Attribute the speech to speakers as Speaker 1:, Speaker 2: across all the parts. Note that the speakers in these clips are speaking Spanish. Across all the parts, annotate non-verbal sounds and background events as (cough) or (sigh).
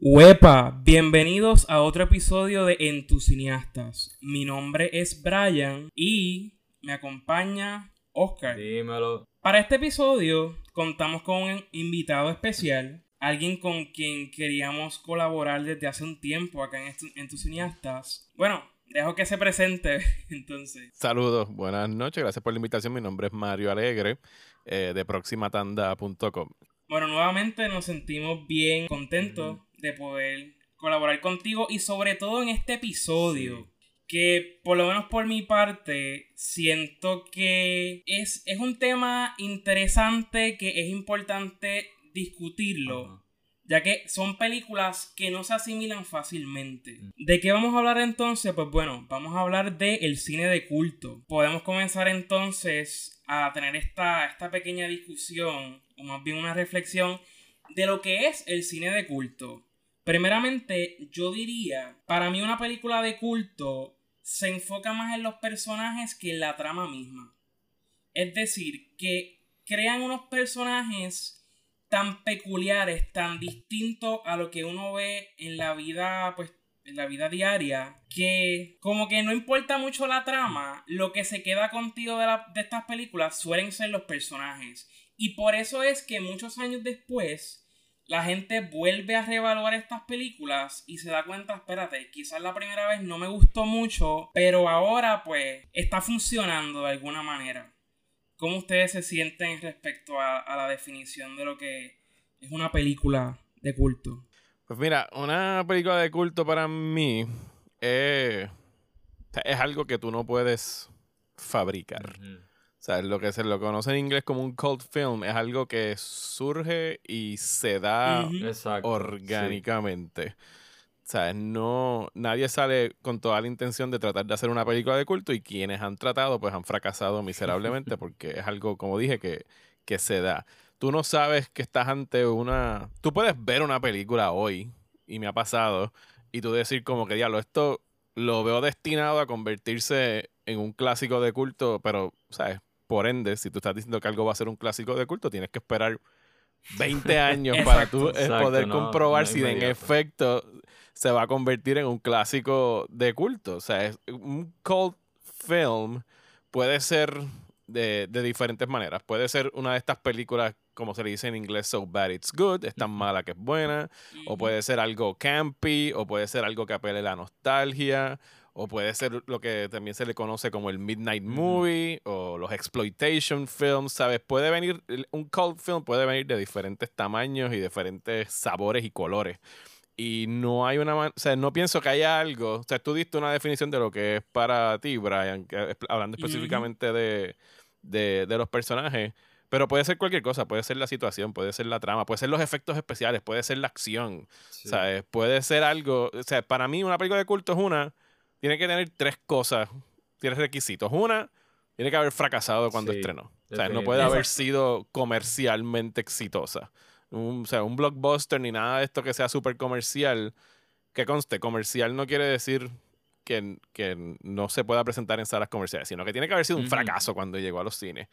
Speaker 1: Huepa, bienvenidos a otro episodio de En tus cineastas. Mi nombre es Brian y me acompaña Oscar.
Speaker 2: Dímelo.
Speaker 1: Para este episodio contamos con un invitado especial, alguien con quien queríamos colaborar desde hace un tiempo acá en, Estu- en tus cineastas. Bueno, dejo que se presente (laughs) entonces.
Speaker 3: Saludos, buenas noches, gracias por la invitación. Mi nombre es Mario Alegre eh, de proximatanda.com.
Speaker 1: Bueno, nuevamente nos sentimos bien contentos. De poder colaborar contigo y sobre todo en este episodio. Que por lo menos por mi parte siento que es, es un tema interesante que es importante discutirlo.
Speaker 2: Ajá.
Speaker 1: Ya que son películas que no se asimilan fácilmente. ¿De qué vamos a hablar entonces? Pues bueno, vamos a hablar del el cine de culto. Podemos comenzar entonces a tener esta, esta pequeña discusión, o más bien una reflexión, de lo que es el cine de culto. Primeramente, yo diría, para mí una película de culto se enfoca más en los personajes que en la trama misma. Es decir, que crean unos personajes tan peculiares, tan distintos a lo que uno ve en la vida, pues, en la vida diaria, que como que no importa mucho la trama, lo que se queda contigo de, de estas películas suelen ser los personajes. Y por eso es que muchos años después, la gente vuelve a reevaluar estas películas y se da cuenta, espérate, quizás la primera vez no me gustó mucho, pero ahora pues está funcionando de alguna manera. ¿Cómo ustedes se sienten respecto a, a la definición de lo que es una película de culto?
Speaker 3: Pues mira, una película de culto para mí eh, es algo que tú no puedes fabricar. O sea, lo que se lo conoce en inglés como un cult film es algo que surge y se da.
Speaker 2: Exacto.
Speaker 3: orgánicamente. O sea, no, nadie sale con toda la intención de tratar de hacer una película de culto y quienes han tratado pues han fracasado miserablemente (laughs) porque es algo, como dije, que, que se da. Tú no sabes que estás ante una... Tú puedes ver una película hoy, y me ha pasado, y tú decir como que, diablo, esto lo veo destinado a convertirse en un clásico de culto, pero, ¿sabes? Por ende, si tú estás diciendo que algo va a ser un clásico de culto, tienes que esperar 20 (laughs) años para tú
Speaker 1: Exacto.
Speaker 3: eh, poder
Speaker 2: no-
Speaker 3: comprobar
Speaker 2: no
Speaker 3: si en efecto se va a convertir en un clásico de culto. O sea, es- un cult film puede ser de, de diferentes maneras. Puede ser una de estas películas, como se le dice en inglés, so bad it's good, es tan mala que es buena. O puede ser algo campy, o puede ser algo que apele a la nostalgia, o puede ser lo que también se le conoce como el Midnight. Movie, o los exploitation films, ¿sabes? Puede venir, un cult film puede venir de diferentes tamaños y diferentes sabores y colores. Y no hay una o sea, no pienso que haya algo, o sea, tú diste una definición de lo que es para ti, Brian, hablando específicamente de, de, de los personajes, pero puede ser cualquier cosa, puede ser la situación, puede ser la trama, puede ser los efectos especiales, puede ser la acción,
Speaker 2: Sí.
Speaker 3: ¿sabes? Puede ser algo, o sea, para mí una película de culto es una, tiene que tener tres cosas, tiene requisitos. Una, tiene que haber fracasado cuando
Speaker 2: Sí,
Speaker 3: estrenó. O sea, no puede haber sido comercialmente exitosa. Un, o sea, un blockbuster ni nada de esto que sea súper comercial. Que conste, comercial no quiere decir que, que no se pueda presentar en salas comerciales, sino que tiene que haber sido un fracaso cuando llegó a los cines.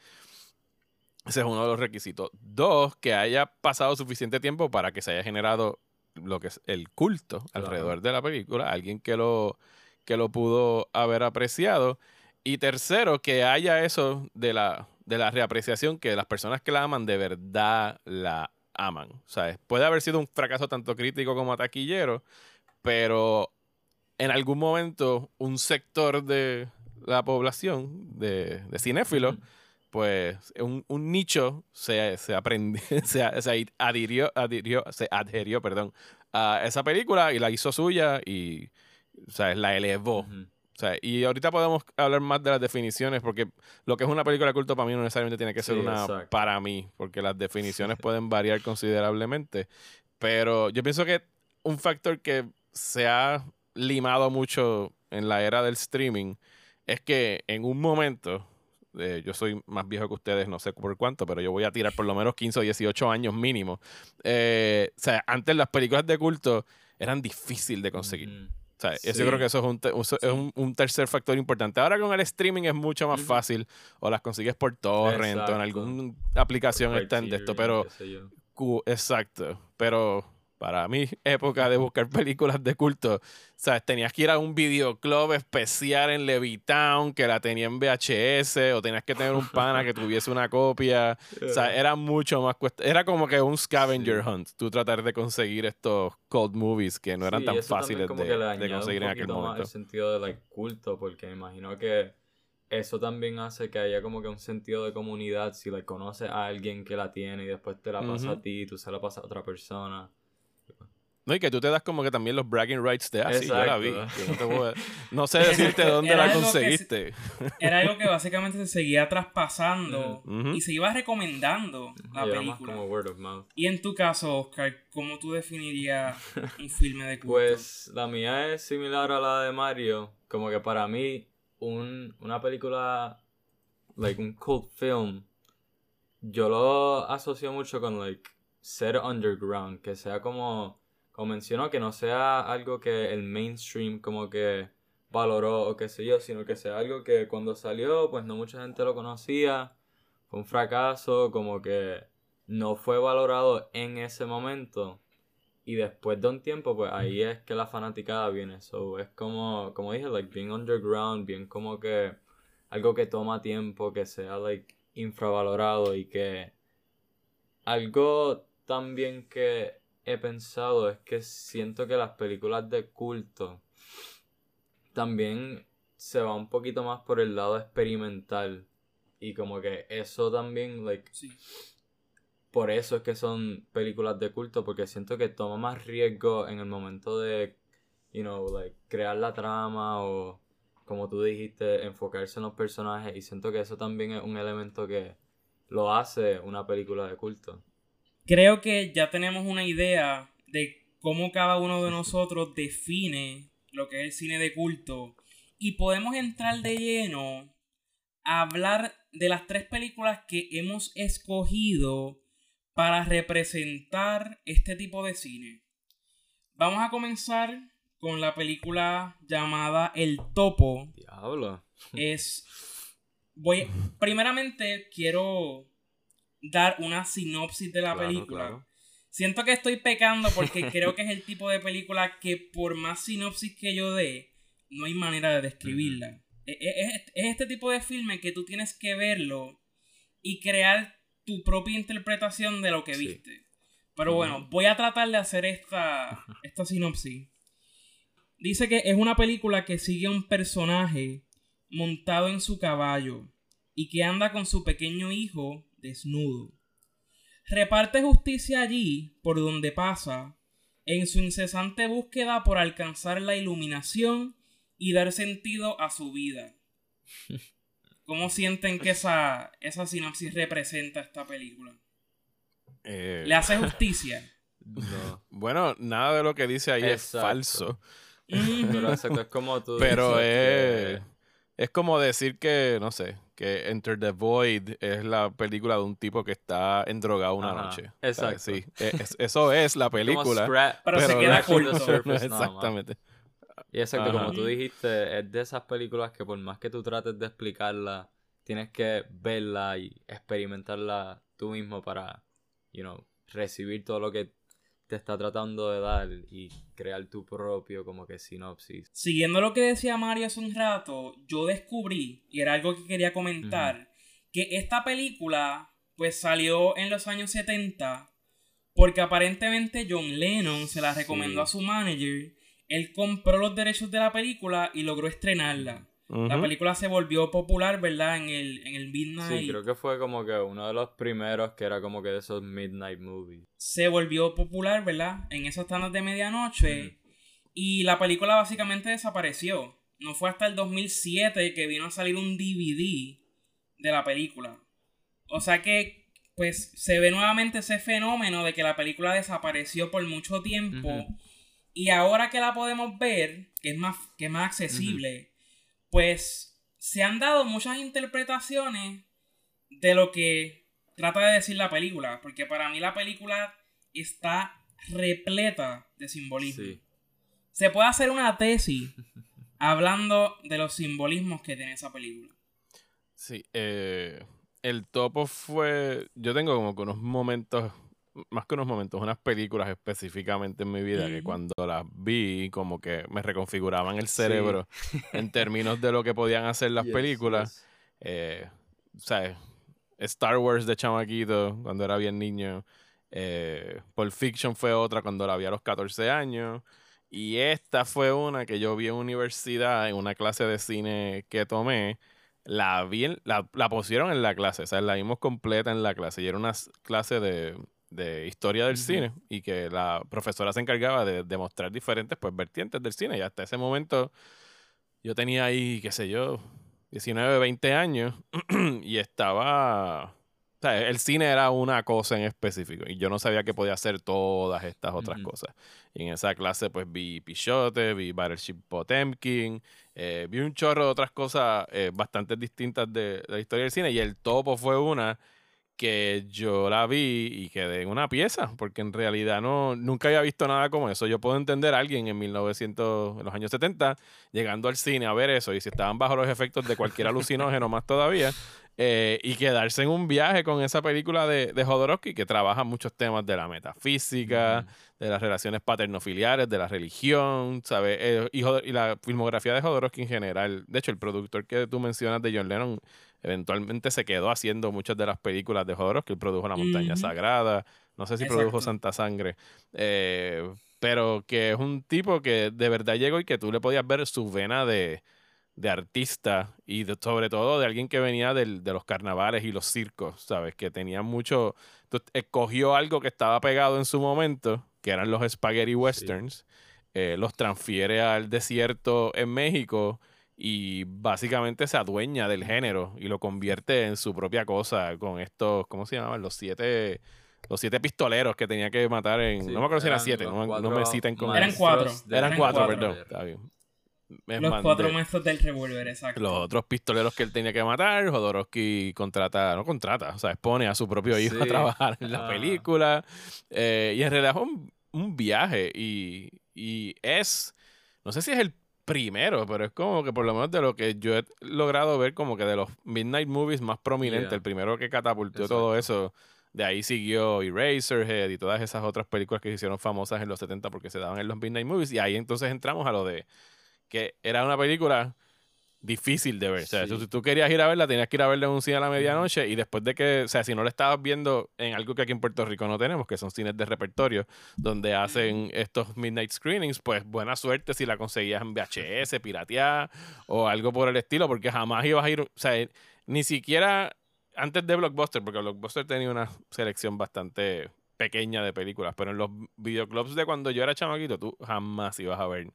Speaker 3: Ese es uno de los requisitos. Dos, que haya pasado suficiente tiempo para que se haya generado lo que es el culto
Speaker 2: Claro.
Speaker 3: alrededor de la película, alguien que lo, que lo pudo haber apreciado. Y tercero, que haya eso de la, de la reapreciación, que las personas que la aman de verdad la aman. O sea, puede haber sido un fracaso tanto crítico como taquillero, pero en algún momento un sector de la población de, de cinéfilos pues un, un nicho se, se aprendió, (laughs) se, se adhirió, adhirió, se adherió, perdón, a esa película y la hizo suya y o sea, la elevó.
Speaker 2: Ujú.
Speaker 3: O sea, y ahorita podemos hablar más de las definiciones, porque lo que es una película de culto para mí no necesariamente tiene que ser
Speaker 2: Sí,
Speaker 3: una
Speaker 2: exacto.
Speaker 3: para mí, porque las definiciones pueden variar considerablemente. Pero yo pienso que un factor que se ha limado mucho en la era del streaming es que en un momento, eh, yo soy más viejo que ustedes, no sé por cuánto, pero yo voy a tirar por lo menos 15 o 18 años mínimo. Eh, o sea, antes las películas de culto eran difíciles de conseguir. O sea,
Speaker 2: Sí.
Speaker 3: yo creo que eso es, un, eso es un, un tercer factor importante. Ahora con el streaming es mucho más fácil, o las consigues por torrent, o en alguna aplicación está en esto, pero exacto. Pero para mi (laughs) época de buscar películas de culto, ¿sabes? Tenías que ir a un videoclub especial en Levitown que la tenía en VHS o tenías que tener un pana que tuviese una copia. O sea, era mucho más cuesta. Era como que un scavenger hunt, tú tratar de conseguir estos cold movies que no eran tan fáciles de, conseguir en aquel momento.
Speaker 2: el sentido de culto, porque me imagino que eso también hace que haya como que un sentido de comunidad si le conoces a alguien que la tiene y después te la pasa a ti, tú se la pasas a otra persona.
Speaker 3: No, y que tú te das como que también los bragging rights de así, ah, yo la vi. no, sé decirte (laughs) dónde la conseguiste.
Speaker 1: era algo (laughs) que básicamente se seguía traspasando y se iba recomendando la película. Y en tu caso, Oscar, ¿cómo tú definirías un filme de culto?
Speaker 2: Pues la mía es similar a la de Mario. Como que para mí, un, una película, like un cult film, yo lo asocio mucho con, like, ser underground, que sea como como mencionó, que no sea algo que el mainstream como que valoró o qué sé yo, sino que sea algo que cuando salió, pues no mucha gente lo conocía, fue un fracaso, como que no fue valorado en ese momento. Y después de un tiempo, pues ahí es que la fanaticada viene. So, es como, como dije, like, bien underground, bien como que algo que toma tiempo, que sea, like, infravalorado y que algo también que he pensado es que siento que las películas de culto también se va un poquito más por el lado experimental. Y como que eso también, like. Por eso es que son películas de culto, porque siento que toma más riesgo en el momento de, you know, like, crear la trama o, como tú dijiste, enfocarse en los personajes. Y siento que eso también es un elemento que lo hace una película de culto
Speaker 1: creo que ya tenemos una idea de cómo cada uno de nosotros define lo que es el cine de culto y podemos entrar de lleno a hablar de las tres películas que hemos escogido para representar este tipo de cine. Vamos a comenzar con la película llamada El Topo.
Speaker 2: Diablo.
Speaker 1: Es voy primeramente quiero dar una sinopsis de la película. Siento que estoy pecando porque creo que es el tipo de película que por más sinopsis que yo dé, no hay manera de describirla. E, e, es, este tipo de filme que tú tienes que verlo y crear tu propia interpretación de lo que viste. Pero bueno, voy a tratar de hacer esta, esta sinopsis. Dice que es una película que sigue a un personaje montado en su caballo y que anda con su pequeño hijo desnudo. Reparte justicia allí por donde pasa, en su incesante búsqueda por alcanzar la iluminación y dar sentido a su vida. (laughs) ¿Cómo sienten que esa, esa sinopsis representa esta película? Eh, ¿Le hace justicia? (laughs)
Speaker 3: Bueno, nada de lo que dice ahí es falso.
Speaker 2: Pero es como tú
Speaker 3: Pero es, es como decir que, no sé, que Enter the Void es la película de un tipo que está endrogado una noche.
Speaker 2: Exacto.
Speaker 3: Sí, e, eso es la (laughs) película.
Speaker 1: pero, se queda (laughs) cool.
Speaker 3: exactamente.
Speaker 2: Y exacto, como tú dijiste, es de esas películas que por más que tú trates de explicarla, tienes que verla y experimentarla tú mismo para, you know, recibir todo lo que te está tratando de dar y crear tu propio como que sinopsis.
Speaker 1: Siguiendo lo que decía Mario hace un rato, yo descubrí, y era algo que quería comentar, que esta película pues salió en los años 70 porque aparentemente John Lennon se la recomendó a su manager, él compró los derechos de la película y logró estrenarla. La película se volvió popular, ¿verdad? En el, en el Midnight.
Speaker 2: Sí, creo que fue como que uno de los primeros que era como que de esos Midnight Movies.
Speaker 1: Se volvió popular, ¿verdad? En esos tandas de medianoche. Y la película básicamente desapareció. No fue hasta el 2007 que vino a salir un DVD de la película. O sea que, pues, se ve nuevamente ese fenómeno de que la película desapareció por mucho tiempo. Y ahora que la podemos ver, que es más, que es más accesible pues se han dado muchas interpretaciones de lo que trata de decir la película, porque para mí la película está repleta de simbolismo. Se puede hacer una tesis (laughs) hablando de los simbolismos que tiene esa película.
Speaker 3: Sí, eh, el topo fue. Yo tengo como que unos momentos más que unos momentos, unas películas específicamente en mi vida que cuando las vi como que me reconfiguraban el cerebro en términos de lo que podían hacer las (laughs) películas. Eh, ¿sabes? Star Wars de chamaquito cuando era bien niño. Eh, Pulp Fiction fue otra cuando la vi a los 14 años. Y esta fue una que yo vi en universidad, en una clase de cine que tomé. La vi, la, la pusieron en la clase, o sea, la vimos completa en la clase. Y era una clase de, de historia del cine y que la profesora se encargaba de demostrar diferentes pues vertientes del cine. Y hasta ese momento yo tenía ahí, qué sé yo, 19, 20 años (clears throat) y estaba... O sea, el cine era una cosa en específico y yo no sabía que podía hacer todas estas otras cosas. Y en esa clase pues vi Pichote, vi Battleship Potemkin, eh, vi un chorro de otras cosas eh, bastante distintas de, de, la historia del cine y el topo fue una que yo la vi y quedé en una pieza, porque en realidad no, nunca había visto nada como eso. Yo puedo entender a alguien en 1900, en los años 70, llegando al cine a ver eso, y si estaban bajo los efectos de cualquier alucinógeno más todavía, eh, y quedarse en un viaje con esa película de, de Jodorowsky que trabaja muchos temas de la metafísica, de las relaciones paternofiliares, de la religión, ¿sabes? Eh, y, y, la filmografía de Jodorowsky en general. De hecho, el productor que tú mencionas de John Lennon eventualmente se quedó haciendo muchas de las películas de Jodorowsky. Él produjo La Montaña Sagrada, no sé si produjo Santa Sangre, eh, pero que es un tipo que de verdad llegó y que tú le podías ver su vena de, de artista y sobre todo de alguien que venía del, de los carnavales y los circos, ¿sabes? Que tenía mucho... escogió algo que estaba pegado en su momento, que eran los spaghetti westerns, eh, los transfiere al desierto en México y básicamente se adueña del género y lo convierte en su propia cosa con estos, ¿cómo se llamaban? Los siete, los siete pistoleros que tenía que matar en... no me acuerdo si eran siete, no, me citen con...
Speaker 1: Eran cuatro.
Speaker 3: Eran, cuatro, perdón. Está bien.
Speaker 1: los cuatro maestros del revólver, exacto.
Speaker 3: Los otros pistoleros que él tenía que matar, Jodorowsky contrata, no contrata, o sea, expone a su propio hijo a trabajar en la ah. película. Eh, y en realidad es un, un viaje y, y es, no sé si es el primero, pero es como que por lo menos de lo que yo he logrado ver como que de los Midnight Movies más prominentes, el primero que catapultó todo eso, de ahí siguió Eraserhead y todas esas otras películas que se hicieron famosas en los 70 porque se daban en los Midnight Movies y ahí entonces entramos a lo de que era una película difícil de ver. O sea, si tú querías ir a verla, tenías que ir a verla en un cine a la medianoche y después de que, o sea, si no la estabas viendo en algo que aquí en Puerto Rico no tenemos, que son cines de repertorio, donde hacen estos midnight screenings, pues buena suerte si la conseguías en VHS, pirateada o algo por el estilo, porque jamás ibas a ir, o sea, ni siquiera antes de Blockbuster, porque Blockbuster tenía una selección bastante pequeña de películas, pero en los videoclubs de cuando yo era chamaquito, tú jamás ibas a ver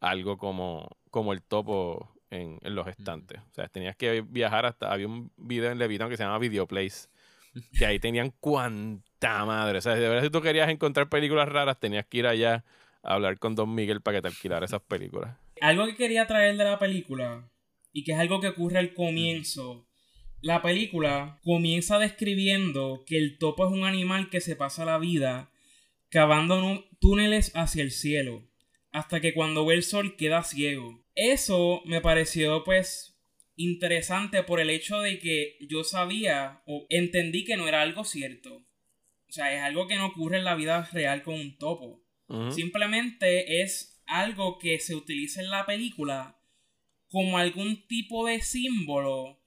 Speaker 3: algo como, como el topo en, los estantes. O sea, tenías que viajar hasta. Había un video en Levitón que se llama Videoplace. Que ahí tenían cuanta madre. O sea, de verdad, si tú querías encontrar películas raras, tenías que ir allá a hablar con Don Miguel para que te alquilara esas películas.
Speaker 1: Algo que quería traer de la película, y que es algo que ocurre al comienzo. La película comienza describiendo que el topo es un animal que se pasa la vida cavando túneles hacia el cielo, hasta que cuando ve el sol queda ciego. Eso me pareció pues interesante por el hecho de que yo sabía o entendí que no era algo cierto. O sea, es algo que no ocurre en la vida real con un topo. Simplemente es algo que se utiliza en la película como algún tipo de símbolo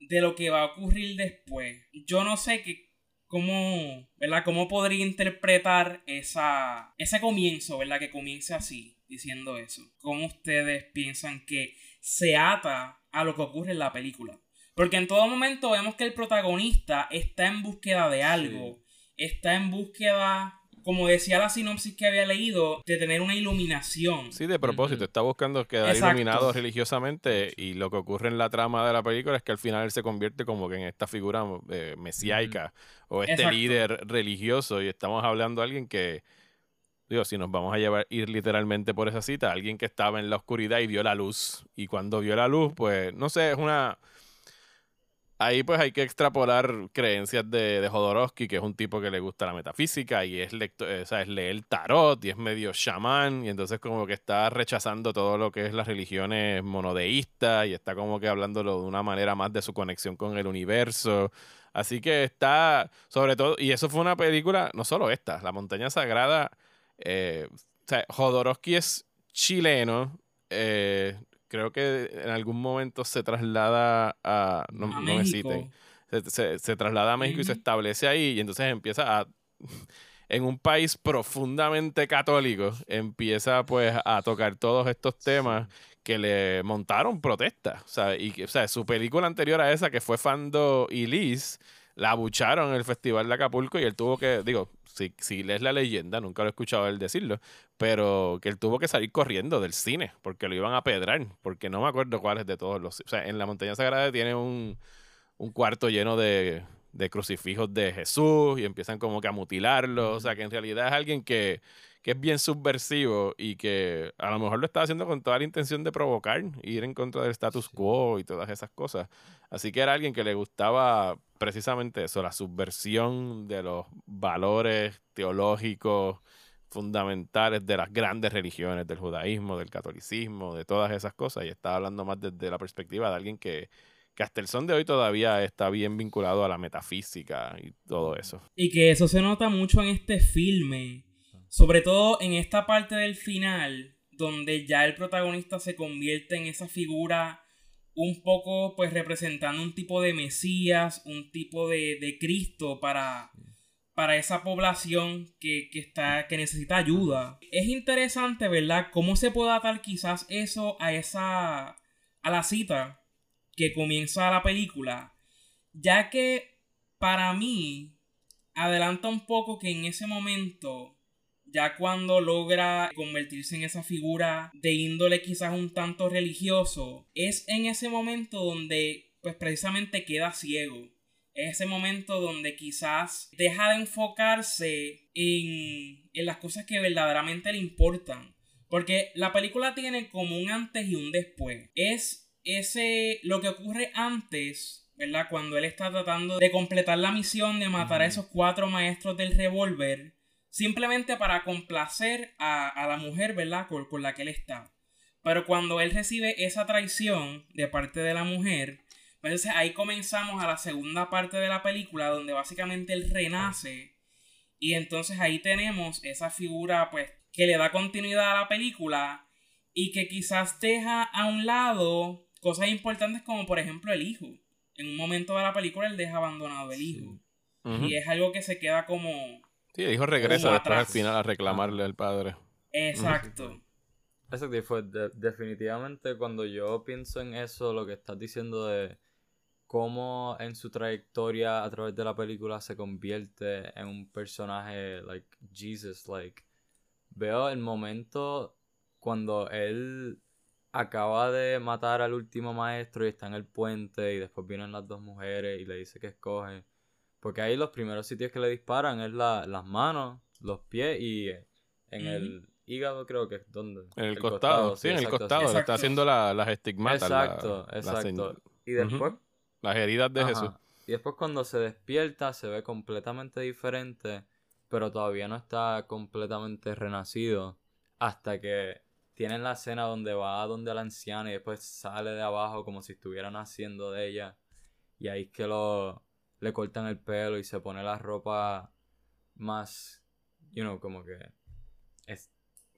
Speaker 1: de lo que va a ocurrir después. Yo no sé qué, cómo, ¿verdad? ¿Cómo podría interpretar esa, ese comienzo, ¿verdad? Que comience así diciendo eso. ¿Cómo ustedes piensan que se ata a lo que ocurre en la película? Porque en todo momento vemos que el protagonista está en búsqueda de algo, está en búsqueda como decía la sinopsis que había leído, de tener una iluminación.
Speaker 3: Sí, de propósito, está buscando quedar iluminado religiosamente y lo que ocurre en la trama de la película es que al final él se convierte como que en esta figura eh, mesiáica o este líder religioso. Y estamos hablando de alguien que digo, si nos vamos a llevar, ir literalmente por esa cita, alguien que estaba en la oscuridad y vio la luz. Y cuando vio la luz, pues, no sé, es una... ahí pues hay que extrapolar creencias de, de Jodorowsky, que es un tipo que le gusta la metafísica y es, lecto, eh, o sea, es leer tarot y es medio chamán y entonces como que está rechazando todo lo que es las religiones monodeístas y está como que hablándolo de una manera más de su conexión con el universo. Así que está, sobre todo, y eso fue una película, no solo esta, La Montaña Sagrada, eh, o sea, Jodorowsky es chileno, eh, creo que en algún momento se traslada a, no,
Speaker 1: A
Speaker 3: no me citen, se, se- se traslada a México y se establece ahí y entonces empieza a, en un país profundamente católico, empieza pues a tocar todos estos temas que le montaron protestas, o sea, su película anterior a esa, que fue Fando y Liz, la abucharon en el Festival de Acapulco y él tuvo que, digo, si, si lees la leyenda, nunca lo he escuchado él decirlo, pero que él tuvo que salir corriendo del cine porque lo iban a pedrar, porque no me acuerdo cuáles de todos los... O sea, en la Montaña Sagrada tiene un, un cuarto lleno de, de crucifijos de Jesús y empiezan como que a mutilarlo, o sea, que en realidad es alguien que que es bien subversivo y que a lo mejor lo estaba haciendo con toda la intención de provocar, ir en contra del status
Speaker 2: Sí.
Speaker 3: quo y todas esas cosas. Así que era alguien que le gustaba precisamente eso, la subversión de los valores teológicos fundamentales de las grandes religiones, del judaísmo, del catolicismo, de todas esas cosas. Y estaba hablando más desde la perspectiva de alguien que, que hasta el son de hoy todavía está bien vinculado a la metafísica y todo eso.
Speaker 1: Y que eso se nota mucho en este filme. Sobre todo en esta parte del final, donde ya el protagonista se convierte en esa figura un poco, pues, representando un tipo de Mesías, un tipo de, de Cristo para, para esa población que, que está, que necesita ayuda. Es interesante, ¿verdad? Cómo se puede atar quizás eso a esa, a la cita que comienza la película, ya que para mí adelanta un poco que en ese momento, ya cuando logra convertirse en esa figura de índole quizás un tanto religioso, es en ese momento donde pues precisamente queda ciego. Es ese momento donde quizás deja de enfocarse en, en las cosas que verdaderamente le importan. Porque la película tiene como un antes y un después. Es ese lo que ocurre antes, ¿verdad? Cuando él está tratando de completar la misión de matar a esos cuatro maestros del revólver, simplemente para complacer a, a la mujer, ¿verdad? Con, con la que él está. Pero cuando él recibe esa traición de parte de la mujer, pues entonces ahí comenzamos a la segunda parte de la película, donde básicamente él renace. Y entonces ahí tenemos esa figura, pues, que le da continuidad a la película y que quizás deja a un lado cosas importantes como por ejemplo el hijo. En un momento de la película él deja abandonado el
Speaker 2: Sí.
Speaker 1: hijo. Y es algo que se queda como...
Speaker 3: Sí, el hijo regresa
Speaker 1: Como
Speaker 3: después al final a reclamarle al padre.
Speaker 1: Exacto.
Speaker 2: Exacto, y fue de- definitivamente cuando yo pienso en eso, lo que estás diciendo de cómo en su trayectoria a través de la película se convierte en un personaje like Jesus, like veo el momento cuando él acaba de matar al último maestro y está en el puente y después vienen las dos mujeres y le dice que escoge. Porque ahí los primeros sitios que le disparan es la- las manos, los pies y en
Speaker 1: Ujú.
Speaker 2: el hígado creo que es donde.
Speaker 3: En el, costado, sí, en el costado. Le
Speaker 1: Exacto.
Speaker 3: está haciendo la- las estigmatas.
Speaker 2: Exacto,
Speaker 3: la
Speaker 2: exacto. y después
Speaker 3: las heridas de
Speaker 2: Ajá.
Speaker 3: Jesús.
Speaker 2: Y después cuando se despierta se ve completamente diferente, pero todavía no está completamente renacido hasta que tienen la escena donde va a donde la anciana y después sale de abajo como si estuviera naciendo de ella y ahí es que lo le cortan el pelo y se pone la ropa más you know como que es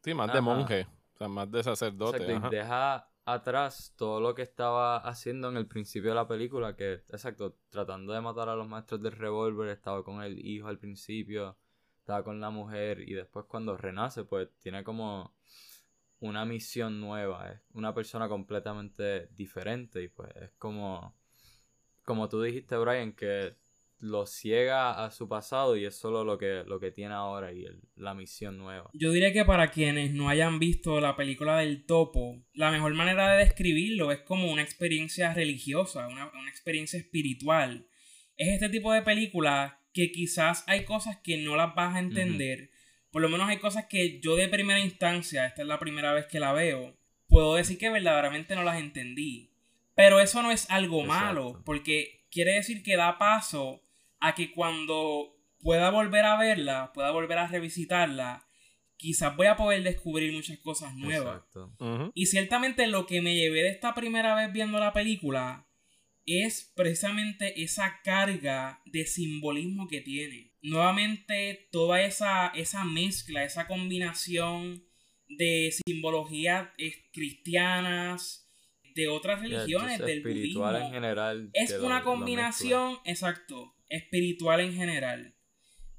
Speaker 3: Sí, más de monje. O sea, más de sacerdote.
Speaker 2: Exacto, y
Speaker 3: ajá.
Speaker 2: deja atrás todo lo que estaba haciendo en el principio de la película, que, exacto, tratando de matar a los maestros del revólver, estaba con el hijo al principio, estaba con la mujer, y después cuando renace, pues tiene como una misión nueva, es una persona completamente diferente, y pues es como, como tú dijiste, Brian, que lo ciega a su pasado y es solo lo que, lo que tiene ahora y el- la misión nueva.
Speaker 1: Yo diría que para quienes no hayan visto la película del topo, la mejor manera de describirlo es como una experiencia religiosa, una, una experiencia espiritual. Es este tipo de película que quizás hay cosas que no las vas a entender. Por lo menos hay cosas que yo de primera instancia, esta es la primera vez que la veo, puedo decir que verdaderamente no las entendí. Pero eso no es algo
Speaker 2: Exacto.
Speaker 1: malo, porque quiere decir que da paso a que cuando pueda volver a verla, pueda volver a revisitarla, quizás voy a poder descubrir muchas cosas nuevas.
Speaker 2: Exacto.
Speaker 1: Y ciertamente lo que me llevé de esta primera vez viendo la película es precisamente esa carga de simbolismo que tiene. Nuevamente toda esa, esa mezcla, esa combinación de simbologías eh, cristianas, de otras religiones, del
Speaker 2: espiritual
Speaker 1: budismo.
Speaker 2: en general.
Speaker 1: Es
Speaker 2: lo-
Speaker 1: una
Speaker 2: lo
Speaker 1: combinación, exacto, espiritual en general.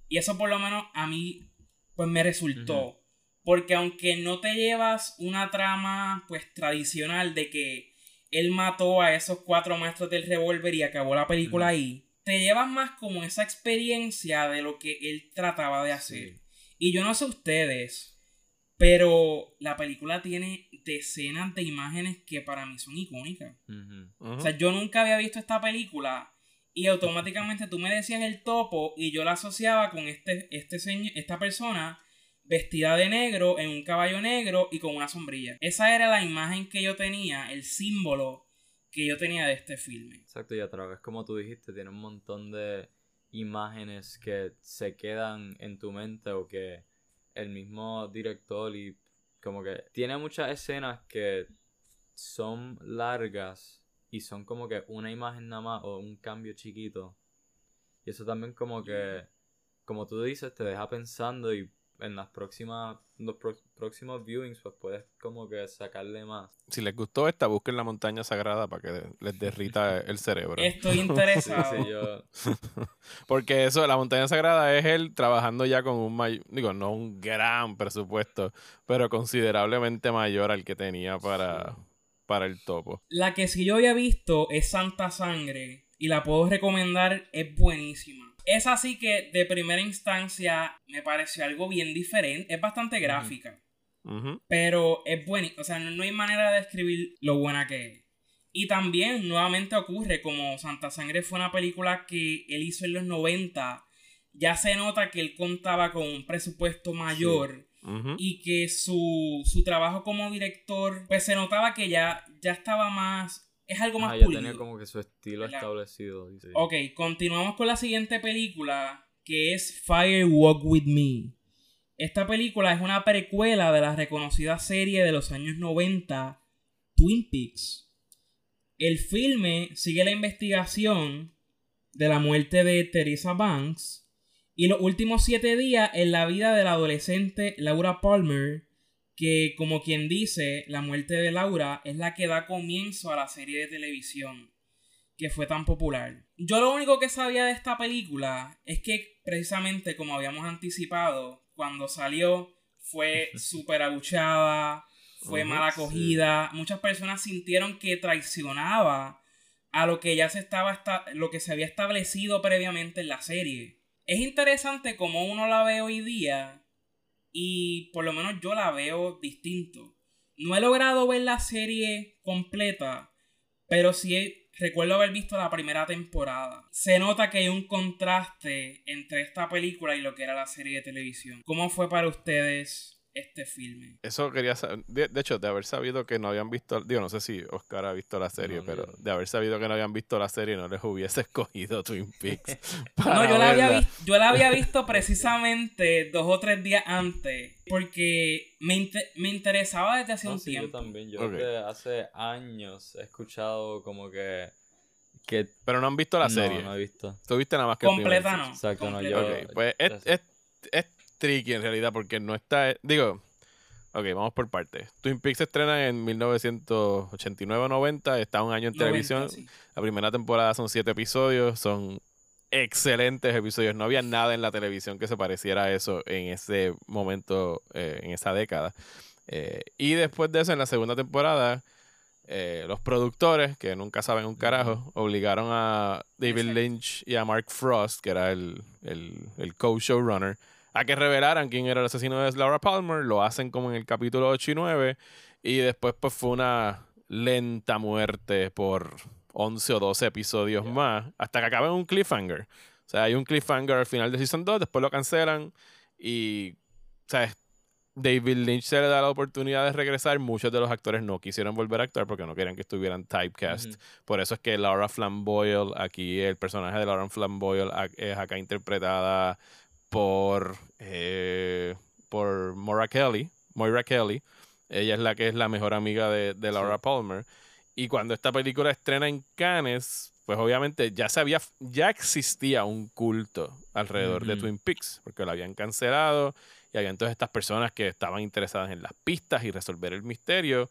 Speaker 1: Y eso por lo menos a mí, pues me resultó. Porque aunque no te llevas una trama, pues tradicional de que él mató a esos cuatro maestros del revólver y acabó la película ahí, te llevas más como esa experiencia de lo que él trataba de hacer.
Speaker 2: Sí.
Speaker 1: Y yo no sé ustedes, pero la película tiene decenas de imágenes que para mí son icónicas. O sea, yo nunca había visto esta película y automáticamente tú me decías el topo y yo la asociaba con este, este señor, esta persona vestida de negro en un caballo negro y con una sombrilla. Esa era la imagen que yo tenía, el símbolo que yo tenía de este filme.
Speaker 2: Exacto, y a través, como tú dijiste, tiene un montón de imágenes que se quedan en tu mente o que el mismo director y como que tiene muchas escenas que son largas y son como que una imagen nada más o un cambio chiquito. Y eso también como que, como tú dices, te deja pensando y en las próximas, los pro- próximos viewings pues puedes como que sacarle más.
Speaker 3: Si les gustó esta, busquen la montaña sagrada para que les derrita (laughs) el cerebro.
Speaker 1: Estoy (laughs) interesado.
Speaker 2: sí, yo... (laughs)
Speaker 3: Porque eso, la montaña sagrada es él trabajando ya con un may- digo, no un gran presupuesto, pero considerablemente mayor al que tenía para, para el topo.
Speaker 1: La que sí yo había visto es Santa Sangre y la puedo recomendar, es buenísima. Es así que de primera instancia me pareció algo bien diferente, es bastante gráfica, pero es buenísima, o sea, no, no hay manera de describir lo buena que es. Y también nuevamente ocurre como Santa Sangre fue una película que él hizo en los 90, ya se nota que él contaba con un presupuesto mayor y que su, su trabajo como director, pues se notaba que ya, ya estaba más, es algo más
Speaker 2: Ah, ya
Speaker 1: pulido.
Speaker 2: tenía como que su estilo
Speaker 1: ¿Verdad?
Speaker 2: establecido. sí.
Speaker 1: Ok, continuamos con la siguiente película, que es Fire Walk With Me. Esta película es una precuela de la reconocida serie de los años 90, Twin Peaks. El filme sigue la investigación de la muerte de Teresa Banks y los últimos siete días en la vida de la adolescente Laura Palmer, que como quien dice, la muerte de Laura es la que da comienzo a la serie de televisión que fue tan popular. Yo lo único que sabía de esta película es que precisamente como habíamos anticipado, cuando salió fue (laughs) súper abuchada, fue mal acogida, muchas personas sintieron que traicionaba a lo que ya se estaba esta- lo que se había establecido previamente en la serie. Es interesante como uno la ve hoy día y por lo menos yo la veo distinto. No he logrado ver la serie completa, pero sí recuerdo haber visto la primera temporada. Se nota que hay un contraste entre esta película y lo que era la serie de televisión. ¿Cómo fue para ustedes este filme?
Speaker 3: Eso quería saber. De, de hecho, de haber sabido que no habían visto. Digo, no sé si Oscar ha visto la serie,
Speaker 2: No,
Speaker 3: pero de haber sabido que no habían visto la serie, no les hubiese (laughs) escogido Twin Peaks. (laughs)
Speaker 1: No, yo la, había
Speaker 3: verla.
Speaker 1: vis- yo la había (laughs) visto precisamente dos o tres días antes. Porque me, me interesaba desde hace
Speaker 2: No,
Speaker 1: un
Speaker 2: sí, yo
Speaker 1: tiempo.
Speaker 2: también. Yo
Speaker 3: Ok.
Speaker 2: desde hace años he escuchado como que... que
Speaker 3: Pero no han visto la
Speaker 2: no,
Speaker 3: serie.
Speaker 2: no he visto.
Speaker 3: Tú viste nada más que
Speaker 1: Completa no.
Speaker 2: Exacto, no, yo-
Speaker 1: no.
Speaker 3: Ok, pues es,
Speaker 2: Gracias.
Speaker 3: es, es tricky en realidad porque no está. Digo, ok, vamos por partes. Twin Peaks se estrena en 1989-90, está un año en
Speaker 1: 90,
Speaker 3: televisión.
Speaker 1: sí.
Speaker 3: La primera temporada son siete episodios, son excelentes episodios. No había nada en la televisión que se pareciera a eso en ese momento, eh, en esa década. Eh, y después de eso, en la segunda temporada, eh, los productores, que nunca saben un carajo, obligaron a David. Lynch y a Mark Frost, que era el, el, el co-showrunner, a que revelaran quién era el asesino de Laura Palmer. Lo hacen como en el capítulo 8 y 9. Y después pues fue una lenta muerte por 11 o 12 episodios más, hasta que acaba en un cliffhanger. O sea, hay un cliffhanger al final de Season 2, después lo cancelan y, ¿sabes? David Lynch se le da la oportunidad de regresar, muchos de los actores no quisieron volver a actuar porque no querían que estuvieran typecast. Por eso es que Laura Flamboyle, aquí el personaje de Laura Flamboyle es acá interpretada por, eh, por Moira Kelly. Moira Kelly. Ella es la que es la mejor amiga de, de Laura Palmer. Y cuando esta película estrena en Cannes, pues obviamente ya se ya existía un culto alrededor de Twin Peaks, porque lo habían cancelado y había entonces estas personas que estaban interesadas en las pistas y resolver el misterio.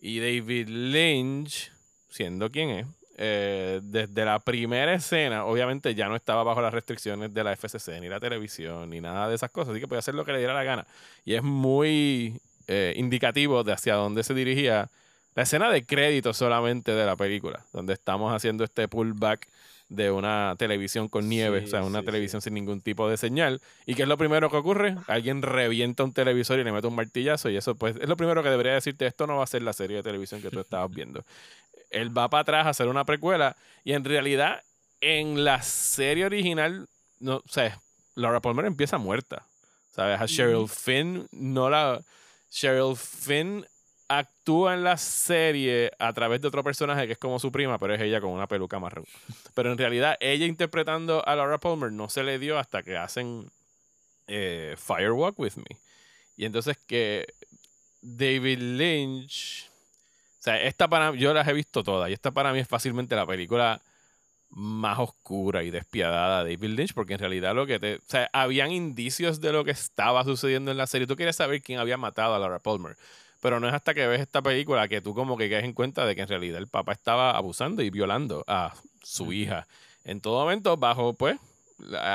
Speaker 3: Y David Lynch, siendo quien es, eh, desde la primera escena, obviamente ya no estaba bajo las restricciones de la FCC, ni la televisión, ni nada de esas cosas, así que podía hacer lo que le diera la gana. Y es muy eh, indicativo de hacia dónde se dirigía la escena de crédito solamente de la película, donde estamos haciendo este pullback de una televisión con nieve, o sea, una televisión sin ningún tipo de señal. ¿Y qué es lo primero que ocurre? Alguien revienta un televisor y le mete un martillazo y eso pues es lo primero que debería decirte, esto no va a ser la serie de televisión que tú estabas viendo. Él va para atrás a hacer una precuela y en realidad en la serie original, no, o sea, Laura Palmer empieza muerta. ¿Sabes? A Cheryl Finn no la... Cheryl Finn actúa en la serie a través de otro personaje que es como su prima, pero es ella con una peluca marrón. Pero en realidad, ella interpretando a Laura Palmer no se le dio hasta que hacen eh, Firewalk with Me. Y entonces que David Lynch. O sea, esta para yo las he visto todas. Y esta para mí es fácilmente la película más oscura y despiadada de David Lynch, porque en realidad lo que te. O sea, habían indicios de lo que estaba sucediendo en la serie. Tú quieres saber quién había matado a Laura Palmer. Pero no es hasta que ves esta película que tú como que caes en cuenta de que en realidad el papá estaba abusando y violando a su hija. En todo momento, bajo, pues,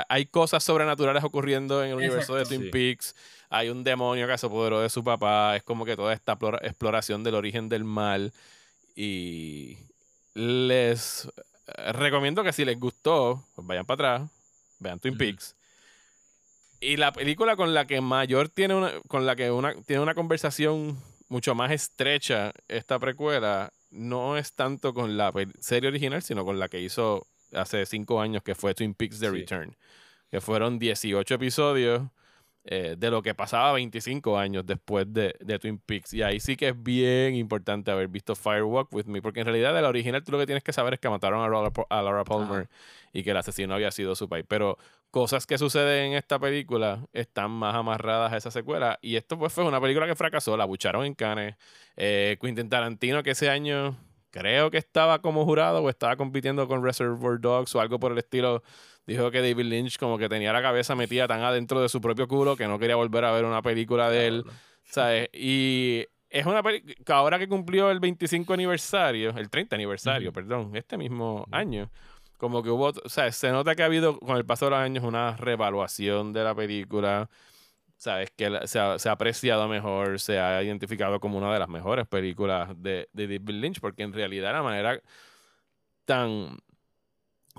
Speaker 3: hay cosas sobrenaturales ocurriendo en el universo de Twin Peaks. Hay un demonio que se apoderó de su papá. Es como que toda esta exploración del origen del mal. Y les recomiendo que si les gustó, pues vayan para atrás, vean Twin Peaks. Y la película con la que mayor tiene una, con la que una, tiene una conversación mucho más estrecha esta precuela no es tanto con la serie original, sino con la que hizo hace cinco años, que fue Twin Peaks The Return, que fueron 18 episodios eh, de lo que pasaba 25 años después de, de, Twin Peaks. Y ahí sí que es bien importante haber visto Firewalk with Me, porque en realidad de la original tú lo que tienes que saber es que mataron a Laura, Palmer y que el asesino había sido su país. Pero cosas que suceden en esta película están más amarradas a esa secuela. Y esto pues fue una película que fracasó, la bucharon en Cannes. Eh, Quentin Tarantino, que ese año creo que estaba como jurado o estaba compitiendo con Reservoir Dogs o algo por el estilo, dijo que David Lynch como que tenía la cabeza metida tan adentro de su propio culo que no quería volver a ver una película de él. ¿Sabes? Y es una película que ahora que cumplió el 25 aniversario, el 30 aniversario, perdón, este mismo año como que hubo, o sea, se nota que ha habido con el paso de los años una revaluación de la película, sabes que se ha, se ha, apreciado mejor, se ha identificado como una de las mejores películas de, de David Lynch, porque en realidad la manera tan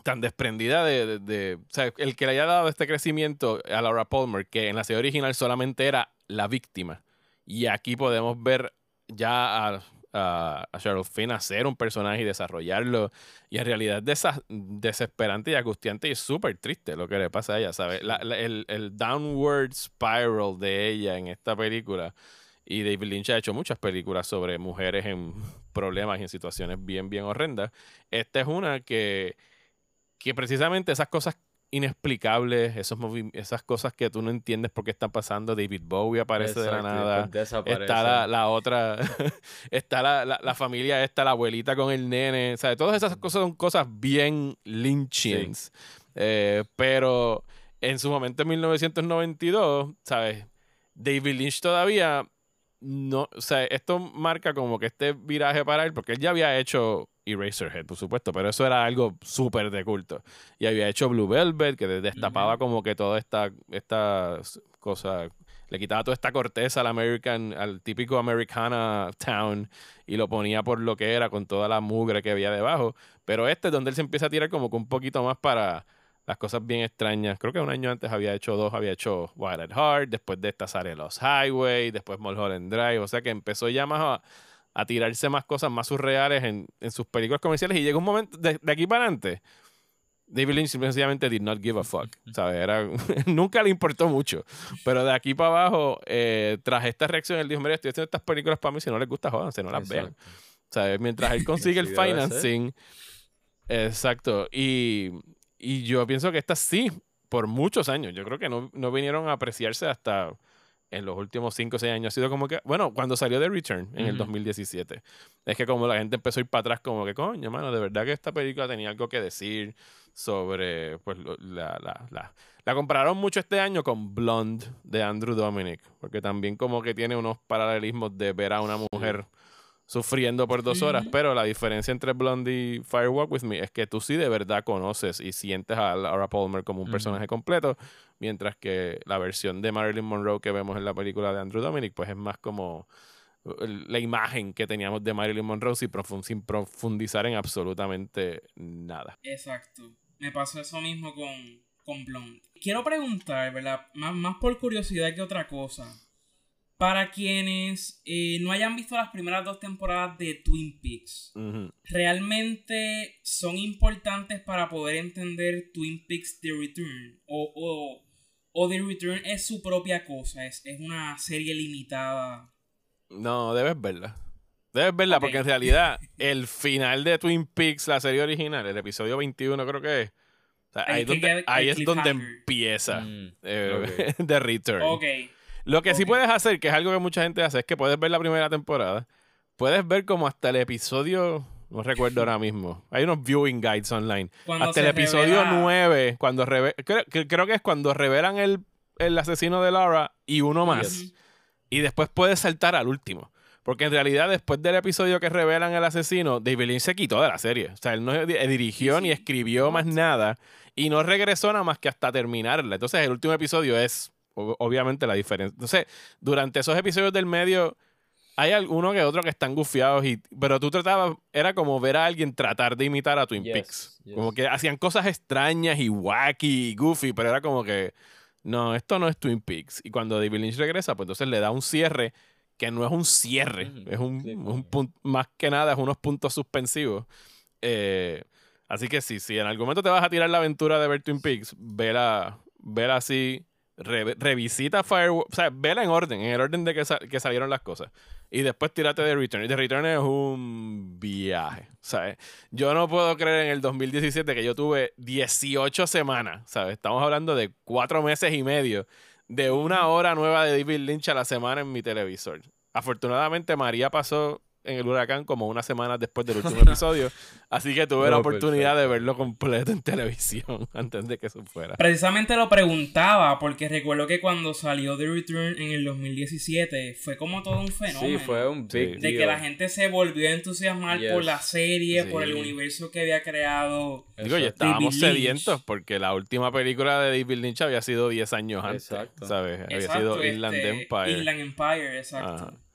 Speaker 3: tan desprendida de, de, o sea, el que le haya dado este crecimiento a Laura Palmer, que en la serie original solamente era la víctima, y aquí podemos ver ya a a, a Cheryl Finn hacer un personaje y desarrollarlo. Y en realidad es desesperante y angustiante y súper triste lo que le pasa a ella, ¿sabes? el, el downward spiral de ella en esta película. Y David Lynch ha hecho muchas películas sobre mujeres en problemas y en situaciones bien, bien horrendas. Esta es una que, que precisamente esas cosas inexplicables, esos esas cosas que tú no entiendes por qué están pasando. David Bowie aparece de la nada. Está la, otra, (laughs) está la, la, familia esta, la abuelita con el nene. O todas esas cosas son cosas bien lynchians. Eh, pero en su momento en 1992, ¿sabes? David Lynch todavía no, o sea, esto marca como que este viraje para él, porque él ya había hecho Eraserhead, por supuesto, pero eso era algo súper de culto. Y había hecho Blue Velvet, que destapaba como que toda esta, esta cosa, le quitaba toda esta corteza al American, al típico Americana Town y lo ponía por lo que era, con toda la mugre que había debajo. Pero este es donde él se empieza a tirar como que un poquito más para las cosas bien extrañas. Creo que un año antes había hecho dos, había hecho Wild at Heart, después de esta sale Los Highway, después Mulholland Drive, o sea que empezó ya más a, a tirarse más cosas más surreales en, en, sus películas comerciales y llega un momento, de, aquí para adelante, David Lynch sencillamente did not give a fuck. ¿sabes? Era, (laughs) nunca le importó mucho. Pero de aquí para abajo, eh, tras esta reacción, él dijo: Mira, estoy haciendo estas películas para mí. Si no les gusta, jódanse, no las vean. ¿Sabes? Mientras él (laughs) consigue el financing. Exacto. Y, y yo pienso que estas sí, por muchos años. Yo creo que no, no vinieron a apreciarse hasta en los últimos 5 o 6 años ha sido como que, bueno, cuando salió The Return en el 2017, es que como la gente empezó a ir para atrás como que, coño, mano, de verdad que esta película tenía algo que decir sobre, pues, la, la, la, la compararon mucho este año con Blonde de Andrew Dominic, porque también como que tiene unos paralelismos de ver a una mujer sufriendo por dos horas, pero la diferencia entre Blondie y Firewalk With Me es que tú sí de verdad conoces y sientes a Laura Palmer como un personaje completo, mientras que la versión de Marilyn Monroe que vemos en la película de Andrew Dominic, pues es más como la imagen que teníamos de Marilyn Monroe sin, profundizar en absolutamente nada.
Speaker 1: Exacto. Me pasó eso mismo con, con Blonde. Quiero preguntar, ¿verdad? Más, más por curiosidad que otra cosa. Para quienes eh, no hayan visto las primeras dos temporadas de Twin Peaks, ¿realmente son importantes para poder entender Twin Peaks The Return? ¿O, o, The Return es su propia cosa? ¿Es, es una serie limitada?
Speaker 3: No, debes verla. Debes verla porque en realidad el final de Twin Peaks, la serie original, el episodio 21 creo que es, ahí, es donde, empieza mm, eh, (laughs) The Return.
Speaker 1: Ok.
Speaker 3: Lo que sí puedes hacer, que es algo que mucha gente hace, es que puedes ver la primera temporada. Puedes ver como hasta el episodio. No recuerdo ahora mismo. Hay unos viewing guides online. hasta el episodio 9, cuando creo, que es cuando revelan el, el, asesino de Laura y uno más. Y después puedes saltar al último. Porque en realidad, después del episodio que revelan el asesino, David Lynch se quitó de la serie. O sea, él no dirigió ni escribió más nada. Y no regresó nada más que hasta terminarla. Entonces, el último episodio es obviamente la diferencia. Entonces, durante esos episodios del medio, hay alguno que otro que están gufiados, y, pero tú tratabas, era como ver a alguien tratar de imitar a Twin Peaks. Como que hacían cosas extrañas y wacky y goofy, pero era como que, no, esto no es Twin Peaks. Y cuando David Lynch regresa, pues entonces le da un cierre que no es un cierre, es un, un punto, más que nada es unos puntos suspensivos. Eh, así que sí, si en algún momento te vas a tirar la aventura de ver Twin Peaks, vela, vela así revisita Firewall, o sea, vela en orden, en el orden de que, que, salieron las cosas. Y después tírate de Return. Y The Return es un viaje, ¿sabes? Yo no puedo creer en el 2017 que yo tuve 18 semanas, ¿sabes? Estamos hablando de cuatro meses y medio de una hora nueva de David Lynch a la semana en mi televisor. Afortunadamente María pasó en el huracán como unas semanas después del último (laughs) episodio. Así que tuve la oportunidad de verlo completo en (laughs) televisión antes de que eso fuera.
Speaker 1: Precisamente lo preguntaba porque recuerdo que cuando salió The Return en el 2017 fue como todo un fenómeno.
Speaker 2: Sí, fue un big
Speaker 1: De que la gente se volvió a entusiasmar por la serie, por el universo que había creado.
Speaker 3: Digo, ya estábamos sedientos porque la última película de David Lynch había sido 10 años antes. Exacto. ¿Sabes? Había sido Inland este, Empire.
Speaker 1: Inland Empire, exacto.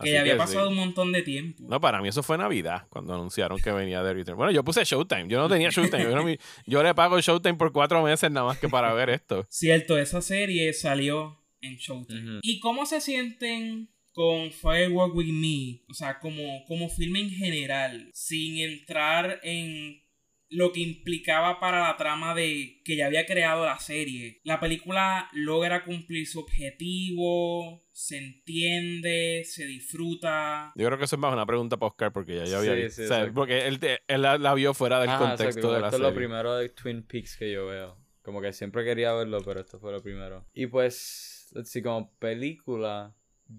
Speaker 1: Que ya había pasado un montón de tiempo.
Speaker 3: No, para mí eso fue Navidad, cuando anunciaron que venía de Return. Bueno, yo puse Showtime. Yo no tenía Showtime. yo, le pago Showtime por cuatro meses nada más que para ver esto. (laughs)
Speaker 1: Cierto, esa serie salió en Showtime. ¿Y cómo se sienten con Firework With Me? O sea, como, como filme en general, sin entrar en lo que implicaba para la trama de que ya había creado la serie. La película logra cumplir su objetivo, se entiende, se disfruta.
Speaker 3: Yo creo que eso es más una pregunta para Oscar porque ya, ya había visto. porque él, él, la, vio fuera del contexto de la
Speaker 2: esto
Speaker 3: serie.
Speaker 2: es lo primero de Twin Peaks que yo veo. Como que siempre quería verlo, pero esto fue lo primero. Y pues, let's como película,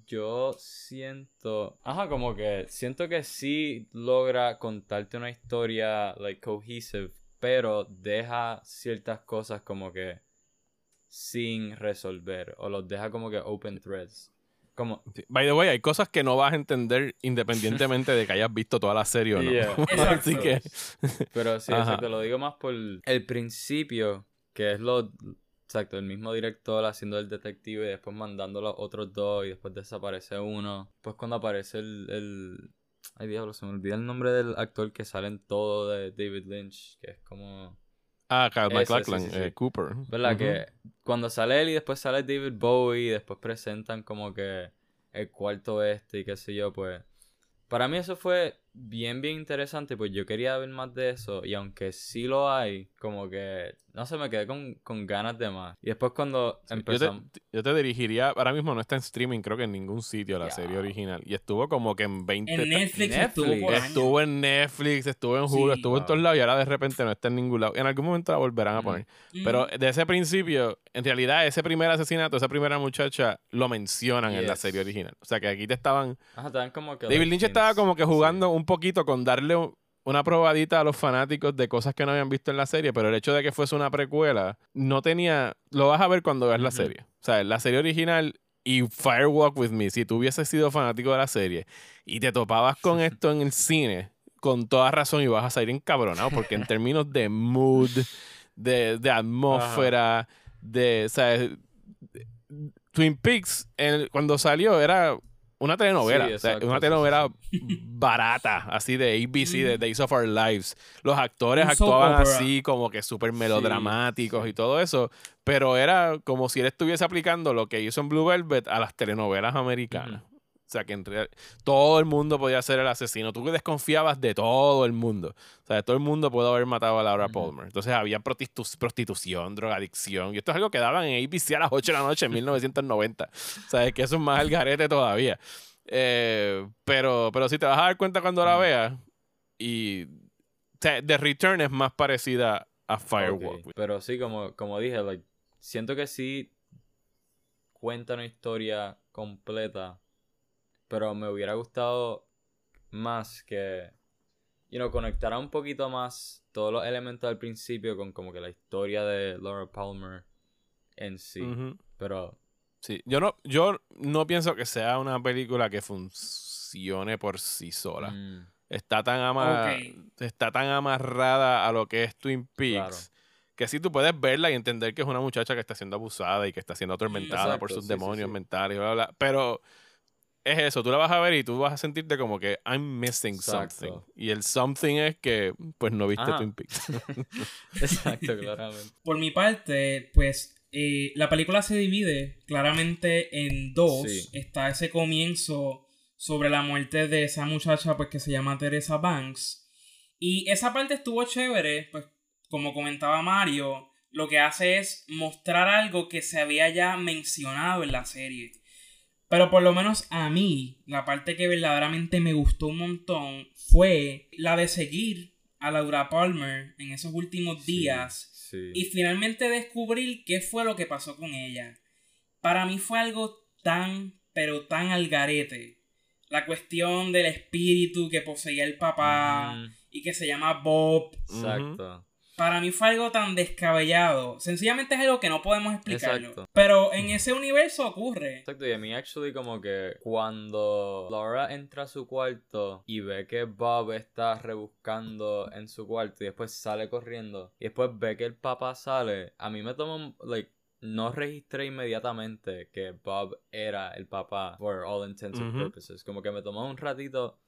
Speaker 2: yo siento. Ajá, como que siento que sí logra contarte una historia, like, cohesive, pero deja ciertas cosas como que sin resolver, o los deja como que open threads. Como...
Speaker 3: By the way, hay cosas que no vas a entender independientemente de que hayas visto toda la serie o no. (laughs) Así que. (laughs)
Speaker 2: Pero sí, te lo digo más por el principio, que es lo Exacto, el mismo director haciendo el detective y después mandando los otros dos y después desaparece uno. Pues cuando aparece el, el... Ay, diablo, se me olvida el nombre del actor que sale en todo de David Lynch, que es como...
Speaker 3: Ah, Kyle MacLachlan, eh, Cooper.
Speaker 2: ¿Verdad? Que cuando sale él y después sale David Bowie y después presentan como que el cuarto este y qué sé yo, pues... Para mí eso fue bien, bien interesante, pues yo quería ver más de eso y aunque sí lo hay, como que, no sé, me quedé con, con ganas de más. Y después cuando
Speaker 3: Sí,
Speaker 2: empezamos...
Speaker 3: Yo, te, yo te dirigiría, ahora mismo no está en streaming, creo que en ningún sitio la
Speaker 2: Ya.
Speaker 3: serie original. Y estuvo como que en 20...
Speaker 1: En Netflix,
Speaker 2: Netflix.
Speaker 1: estuvo.
Speaker 3: Estuvo en Netflix, estuvo en Hulu,
Speaker 1: Sí.
Speaker 3: estuvo en todos lados y ahora de repente no está en ningún lado. En algún momento la volverán a
Speaker 2: Ujú.
Speaker 3: poner.
Speaker 1: Mm.
Speaker 3: Pero de ese principio, en realidad, ese primer asesinato, esa primera muchacha, lo mencionan en la
Speaker 2: Yes.
Speaker 3: serie original. O sea que aquí te estaban.
Speaker 2: Ajá, dan como que...
Speaker 3: David Lynch estaba como que
Speaker 2: sí.
Speaker 3: jugando un poquito con darle un- una probadita a los fanáticos de cosas que no habían visto en la serie, pero el hecho de que fuese una precuela no tenía. Lo vas a ver cuando veas la serie. O sea, la serie original y Firewalk with Me, si tú hubieses sido fanático de la serie y te topabas con esto en el cine, con toda razón ibas a salir encabronado, porque en (laughs) términos de mood, de, de atmósfera, de. O sea, Twin Peaks, el- cuando salió, era una telenovela.
Speaker 2: Sí,
Speaker 3: o sea,
Speaker 2: exacto,
Speaker 3: una
Speaker 2: sí,
Speaker 3: telenovela barata, así de ABC, de. Days of Our Lives. Los actores
Speaker 1: Un
Speaker 3: actuaban así, como que súper melodramáticos
Speaker 2: sí.
Speaker 3: y todo eso. Pero era como si él estuviese aplicando lo que hizo en Blue Velvet a las telenovelas americanas. Sea, que en real- todo el mundo podía ser el asesino. Tú desconfiabas de todo el mundo. O sea, todo el mundo pudo haber matado a Laura. Palmer. Entonces había prostitu- prostitución, drogadicción. Y esto es algo que daban en ABC a las 8 de la noche en (laughs) 1990. O sea, es que eso es más el garete todavía. Eh, pero, pero si te vas a dar cuenta cuando la veas. Y The Return es más parecida a Firewalk.
Speaker 2: Pero sí, como, como dije, like, siento que sí cuenta una historia completa, pero me hubiera gustado más que, you know, conectara un poquito más todos los elementos del principio con como que la historia de Laura Palmer en sí.
Speaker 3: Ujú.
Speaker 2: Pero,
Speaker 3: Sí, yo no, yo no pienso que sea una película que funcione por sí sola.
Speaker 2: mm,
Speaker 3: Está tan, ama-
Speaker 1: Ok.
Speaker 3: está tan amarrada a lo que es Twin Peaks que sí tú puedes verla y entender que es una muchacha que está siendo abusada y que está siendo atormentada por
Speaker 2: Exacto,
Speaker 3: sus
Speaker 2: sí, sí,
Speaker 3: demonios
Speaker 2: sí.
Speaker 3: mentales y bla, bla, bla. Pero es eso, tú la vas a ver y tú vas a sentirte como que I'm missing
Speaker 2: Exacto.
Speaker 3: something. Y el something es que pues no viste
Speaker 2: Ajá.
Speaker 3: Twin Peaks. (laughs) (laughs)
Speaker 2: exacto, claramente.
Speaker 1: Por mi parte, pues eh, la película se divide claramente en dos.
Speaker 2: Sí.
Speaker 1: Está ese comienzo sobre la muerte de esa muchacha pues que se llama Teresa Banks. Y esa parte estuvo chévere, pues como comentaba Mario, lo que hace es mostrar algo que se había ya mencionado en la serie. Pero por lo menos a mí, la parte que verdaderamente me gustó un montón fue la de seguir a Laura Palmer en esos últimos días
Speaker 2: Sí.
Speaker 1: y finalmente descubrir qué fue lo que pasó con ella. Para mí fue algo tan, pero tan al garete. La cuestión del espíritu que poseía el papá y que se llama Bob.
Speaker 2: Exacto.
Speaker 1: Para mí fue algo tan descabellado. Sencillamente es algo que no podemos explicarlo.
Speaker 2: Exacto.
Speaker 1: Pero en ese universo ocurre.
Speaker 2: Exacto, y a mí actually como que cuando Laura entra a su cuarto y ve que Bob está rebuscando en su cuarto y después sale corriendo y después ve que el papá sale, a mí me toma, like, no registré inmediatamente que Bob era el papá for all intents and purposes. Como que me tomó un ratito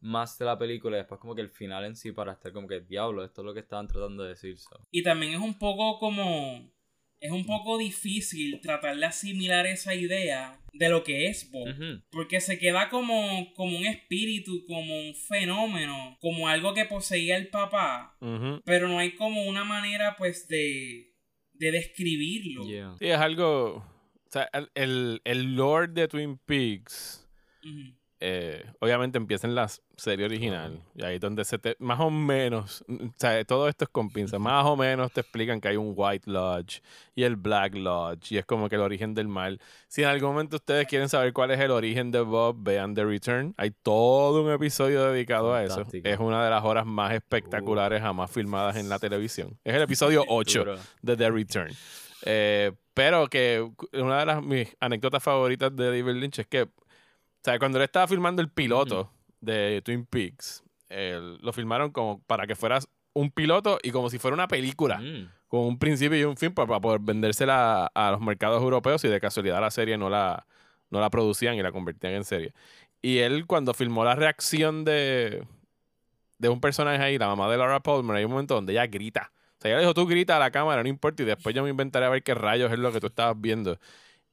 Speaker 2: más de la película y después como que el final en sí para estar como que diablo, esto es lo que estaban tratando de decir. so".
Speaker 1: Y también es un poco como... Es un poco difícil tratar de asimilar esa idea de lo que es Bob. Porque se queda como, como un espíritu, como un fenómeno, como algo que poseía el papá. Pero no hay como una manera, pues, de, de describirlo.
Speaker 2: Yeah.
Speaker 3: Sí, es algo... O sea, el, el, el lore de Twin Peaks. Eh, obviamente empieza en la serie original. Y ahí donde se te. Más o menos. O sea, todo esto es con pinzas. Más o menos te explican que hay un White Lodge y el Black Lodge. Y es como que el origen del mal. Si en algún momento ustedes quieren saber cuál es el origen de Bob, vean The Return. Hay todo un episodio dedicado a eso. Es una de las horas más espectaculares jamás filmadas en la televisión. Es el episodio (laughs) 8
Speaker 2: Duro.
Speaker 3: de The Return. Eh, pero que una de las mis anécdotas favoritas de David Lynch es que, o sea, cuando él estaba filmando el piloto de Twin Peaks, él- lo filmaron como para que fuera un piloto y como si fuera una película,
Speaker 2: Mm.
Speaker 3: con un principio y un fin para, para poder vendérsela a, a los mercados europeos y de casualidad la serie no la, no la producían y la convertían en serie. Y él cuando filmó la reacción de, de un personaje ahí, la mamá de Laura Palmer, hay un momento donde ella grita. O sea, ella dijo, tú grita a la cámara, no importa, y después yo me inventaré a ver qué rayos es lo que tú estabas viendo.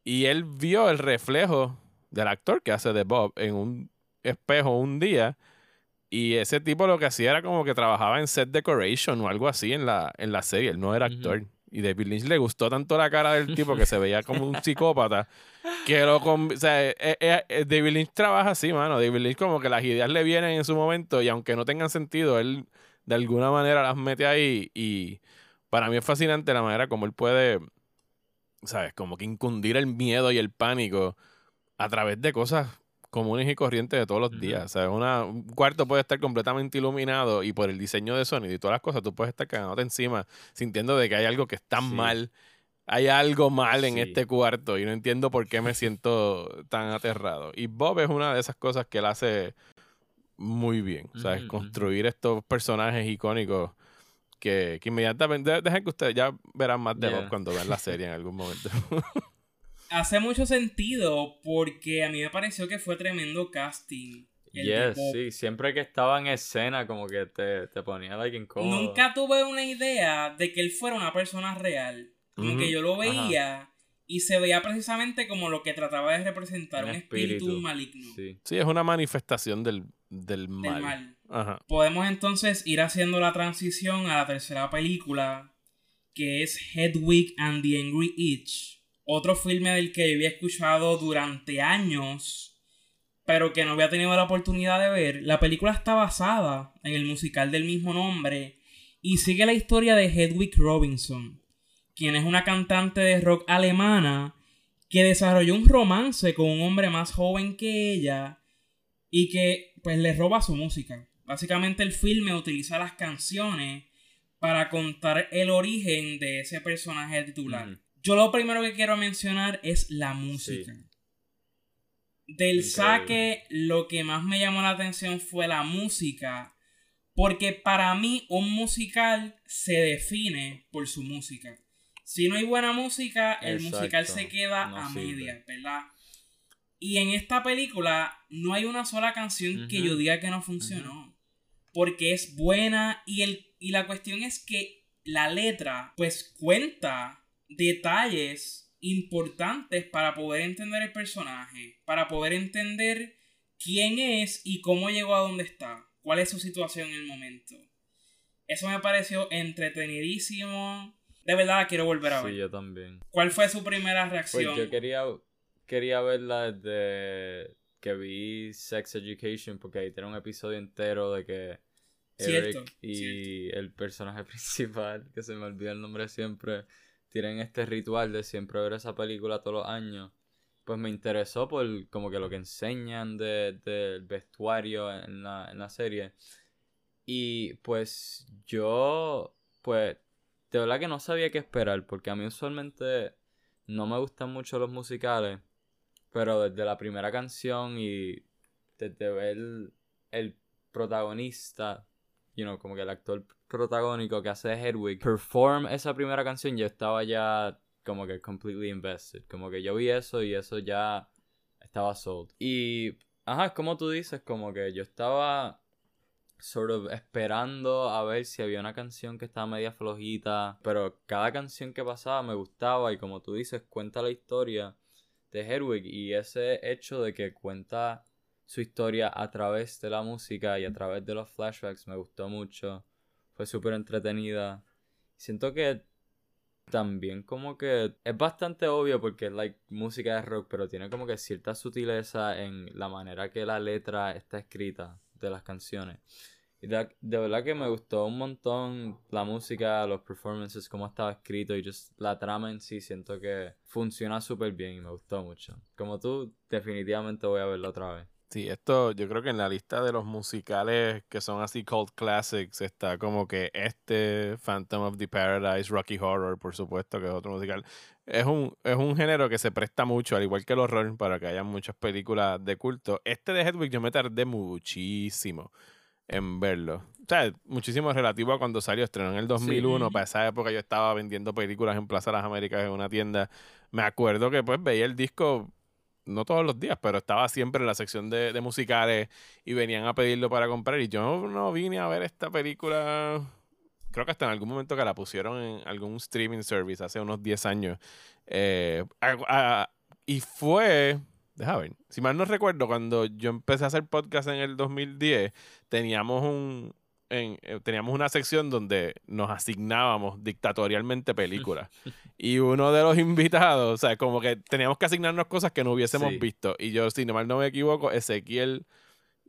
Speaker 3: Y él vio el reflejo del actor que hace de Bob en un espejo un día Y ese tipo lo que hacía era como que trabajaba en set decoration o algo así en la, en la serie. Él no era actor. Y David Lynch le gustó tanto la cara del tipo que se veía como un psicópata. (laughs) Que lo. O sea, eh, eh, eh, David Lynch trabaja así, mano. David Lynch, como que las ideas le vienen en su momento y aunque no tengan sentido, él de alguna manera las mete ahí. Y para mí es fascinante la manera como él puede, ¿sabes? Como que infundir el miedo y el pánico a través de cosas comunes y corrientes de todos los días. O sea, una, un cuarto puede estar completamente iluminado y por el diseño de sonido y todas las cosas, tú puedes estar cagándote encima sintiendo de que hay algo que está mal. Hay algo mal en este cuarto y no entiendo por qué me siento tan aterrado. Y Bob es una de esas cosas que él hace muy bien. O sea, construir estos personajes icónicos que, que inmediatamente... Dejen que ustedes ya verán más de Bob cuando vean la serie en algún momento. (laughs)
Speaker 1: hace mucho sentido porque a mí me pareció que fue tremendo casting.
Speaker 2: yes, sí, siempre que estaba en escena como que te, te ponía like incómodo.
Speaker 1: Nunca tuve una idea de que él fuera una persona real. Como que yo lo veía y se veía precisamente como lo que trataba de representar, un, espíritu. maligno.
Speaker 3: Sí. es una manifestación del, del mal.
Speaker 1: Podemos entonces ir haciendo la transición a la tercera película, que es Hedwig and the Angry Itch otro filme del que había escuchado durante años, pero que no había tenido la oportunidad de ver. La película está basada en el musical del mismo nombre y sigue la historia de Hedwig Robinson, quien es una cantante de rock alemana que desarrolló un romance con un hombre más joven que ella y que pues le roba su música. Básicamente el filme utiliza las canciones para contar el origen de ese personaje titular. Yo lo primero que quiero mencionar es la música. Del saque, lo que más me llamó la atención fue la música. Porque para mí, un musical se define por su música. Si no hay buena música, el musical se queda a media, ¿verdad? Y en esta película no hay una sola canción que yo diga que no funcionó. Porque es buena y, el, y la cuestión es que la letra pues cuenta detalles importantes para poder entender el personaje, para poder entender quién es y cómo llegó a donde está, cuál es su situación en el momento. Eso me pareció entretenidísimo. De verdad quiero volver a ver.
Speaker 2: Sí, yo también.
Speaker 1: ¿Cuál fue su primera reacción?
Speaker 2: Pues yo quería, quería verla desde que vi Sex Education, porque ahí tiene un episodio entero de que Eric y el personaje (laughs) principal, que se me olvida el nombre siempre, tienen este ritual de siempre ver esa película todos los años, pues me interesó por como que lo que enseñan del vestuario en la, en la serie. Y pues yo, pues, de verdad que no sabía qué esperar, porque a mí usualmente no me gustan mucho los musicales, pero desde la primera canción y desde ver el protagonista you know, como que el actor protagónico que hace Hedwig perform esa primera canción, yo estaba ya como que completely invested. Como que yo vi eso y eso ya estaba sold. Y, ajá, como tú dices, como que yo estaba sort of esperando a ver si había una canción que estaba media flojita, pero cada canción que pasaba me gustaba y como tú dices, cuenta la historia de Hedwig y ese hecho de que cuenta su historia a través de la música y a través de los flashbacks me gustó mucho. Fue súper entretenida. Siento que también como que es bastante obvio porque like música de rock, pero tiene como que cierta sutileza en la manera que la letra está escrita de las canciones. Y de, verdad que me gustó un montón la música, los performances, cómo estaba escrito y just la trama en sí. Siento que funciona súper bien y me gustó mucho. Como tú, definitivamente voy a verlo otra vez.
Speaker 3: Sí, esto yo creo que en la lista de los musicales que son así cult classics está como que este Phantom of the Paradise, Rocky Horror, por supuesto, que es otro musical. Es un, es un género que se presta mucho, al igual que el horror, para que haya muchas películas de culto. Este de Hedwig yo me tardé muchísimo en verlo. O sea, muchísimo relativo a cuando salió, estrenó en el 2001. Para esa época yo estaba vendiendo películas en Plaza de las Américas en una tienda. Me acuerdo que pues veía el disco no todos los días, pero estaba siempre en la sección de, musicales y venían a pedirlo para comprar. Y yo no, vine a ver esta película, creo que hasta en algún momento que la pusieron en algún streaming service hace unos 10 años. Eh, y fue Deja ver. Si mal no recuerdo, cuando yo empecé a hacer podcast en el 2010, teníamos un, en, eh, teníamos una sección donde nos asignábamos dictatorialmente películas. (laughs) y uno de los invitados, o sea, como que teníamos que asignarnos cosas que no hubiésemos visto. Y yo, si no mal no me equivoco, Ezequiel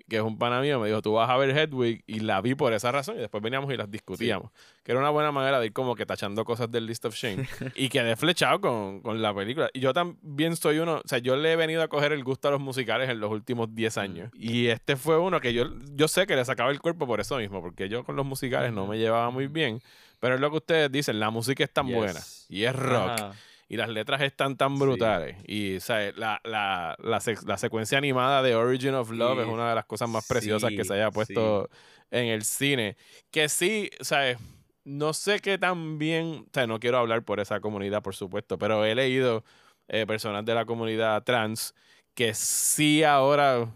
Speaker 3: que es un pana mío, me dijo, tú vas a ver Hedwig y la vi por esa razón y después veníamos y las discutíamos. Que era una buena manera de ir como que tachando cosas del List of Shame. (laughs) y quedé flechado con, con, la película. Y yo también soy uno, o sea, yo le he venido a coger el gusto a los musicales en los últimos 10 años. Y este fue uno que yo, yo sé que le sacaba el cuerpo por eso mismo, porque yo con los musicales no me llevaba muy bien. Pero es lo que ustedes dicen, la música es tan buena y es rock y las letras están tan brutales. Y La, la, la, secuencia animada de Origin of Love es una de las cosas más preciosas que se haya puesto en el cine. Que sí, ¿sabes? No sé qué tan bien, o sea, no quiero hablar por esa comunidad, por supuesto, pero he leído eh, personas de la comunidad trans que sí ahora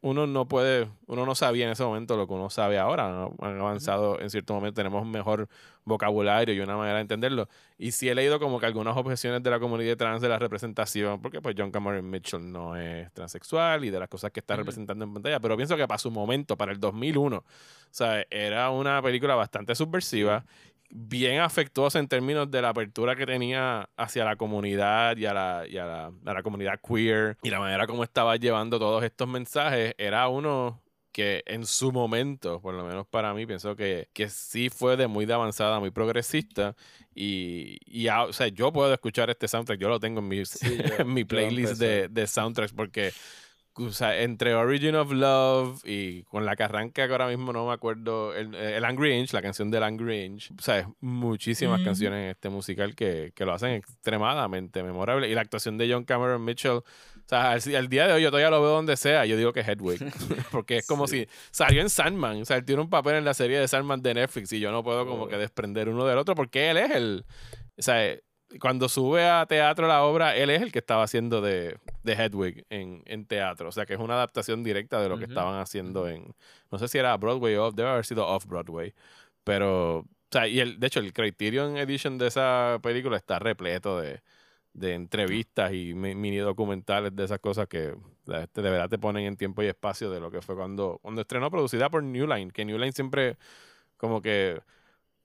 Speaker 3: uno no puede, uno no sabía en ese momento lo que uno sabe ahora. Han avanzado en cierto momento, tenemos mejor vocabulario y una manera de entenderlo. Y sí he leído como que algunas objeciones de la comunidad trans de la representación, porque pues John Cameron Mitchell no es transexual y de las cosas que está representando en pantalla, pero pienso que para su momento, para el 2001, o sea, era una película bastante subversiva bien afectuosa en términos de la apertura que tenía hacia la comunidad y a la, y a la, a la comunidad queer y la manera como estaba llevando todos estos mensajes era uno que en su momento, por lo menos para mí, pienso que, que sí fue de muy de avanzada, muy progresista. Y, y o sea, yo puedo escuchar este soundtrack, yo lo tengo en mi, (laughs) en mi playlist de, de, soundtracks porque o sea, entre Origin of Love y con la que arranca que ahora mismo no me acuerdo, el, el Angry Inch, la canción del Angry Inch, o sea, muchísimas canciones en este musical que, que, lo hacen extremadamente memorable. Y la actuación de John Cameron Mitchell, o sea, al, día de hoy yo todavía lo veo donde sea, yo digo que Hedwig, (laughs) (laughs) porque es como si salió en Sandman, o sea, él tiene un papel en la serie de Sandman de Netflix y yo no puedo como que oh. desprender uno del otro porque él es el, o sea, cuando sube a teatro la obra, él es el que estaba haciendo de, de Hedwig en, en, teatro. O sea, que es una adaptación directa de lo que estaban haciendo en. No sé si era Broadway o debe haber sido off-Broadway. Pero. O sea, y el, de hecho, el Criterion Edition de esa película está repleto de, de entrevistas y mini documentales de esas cosas que de verdad te ponen en tiempo y espacio de lo que fue cuando, cuando estrenó, producida por New Line. Que New Line siempre, como que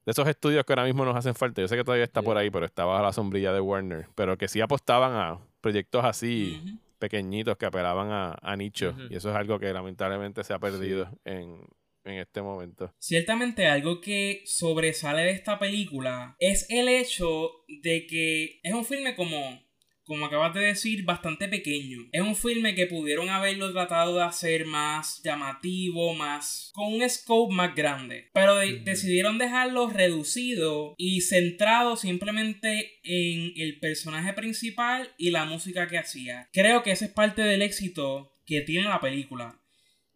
Speaker 3: de esos estudios que ahora mismo nos hacen falta. Yo sé que todavía está por ahí, pero estaba a la sombrilla de Warner. Pero que sí apostaban a proyectos así pequeñitos que apelaban a, a nicho. Y eso es algo que lamentablemente se ha perdido en, en este momento.
Speaker 1: Ciertamente algo que sobresale de esta película es el hecho de que es un filme como como acabas de decir, bastante pequeño. Es un filme que pudieron haberlo tratado de hacer más llamativo, más con un scope más grande. Pero decidieron dejarlo reducido y centrado simplemente en el personaje principal y la música que hacía. Creo que ese es parte del éxito que tiene la película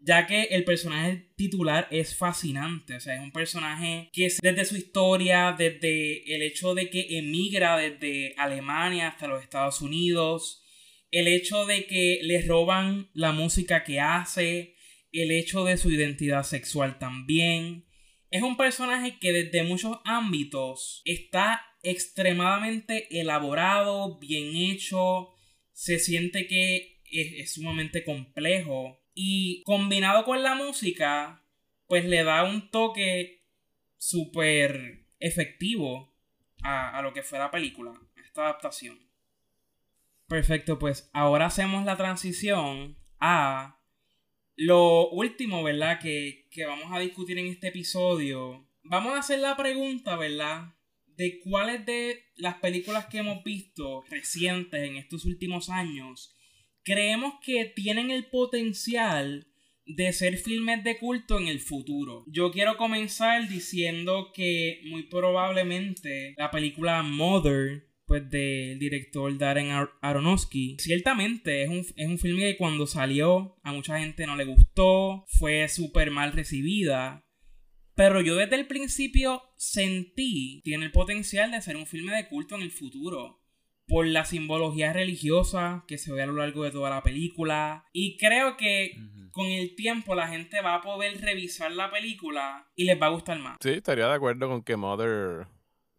Speaker 1: ya que el personaje titular es fascinante, o sea, es un personaje que desde su historia, desde el hecho de que emigra desde Alemania hasta los Estados Unidos, el hecho de que le roban la música que hace, el hecho de su identidad sexual también. Es un personaje que desde muchos ámbitos está extremadamente elaborado, bien hecho, se siente que es, es sumamente complejo y combinado con la música, pues le da un toque súper efectivo a, a, lo que fue la película, esta adaptación. Perfecto, pues ahora hacemos la transición a lo último, ¿verdad? Que, que vamos a discutir en este episodio. Vamos a hacer la pregunta, ¿verdad? De cuáles de las películas que hemos visto recientes en estos últimos años creemos que tienen el potencial de ser filmes de culto en el futuro. Yo quiero comenzar diciendo que muy probablemente la película Mother pues del director Darren Aronofsky. Ciertamente es un, es un filme que cuando salió a mucha gente no le gustó, fue súper mal recibida. Pero yo desde el principio sentí tiene el potencial de ser un filme de culto en el futuro por la simbología religiosa que se ve a lo largo de toda la película. Y creo que con el tiempo la gente va a poder revisar la película y les va a gustar más.
Speaker 3: Sí, estaría de acuerdo con que Mother, o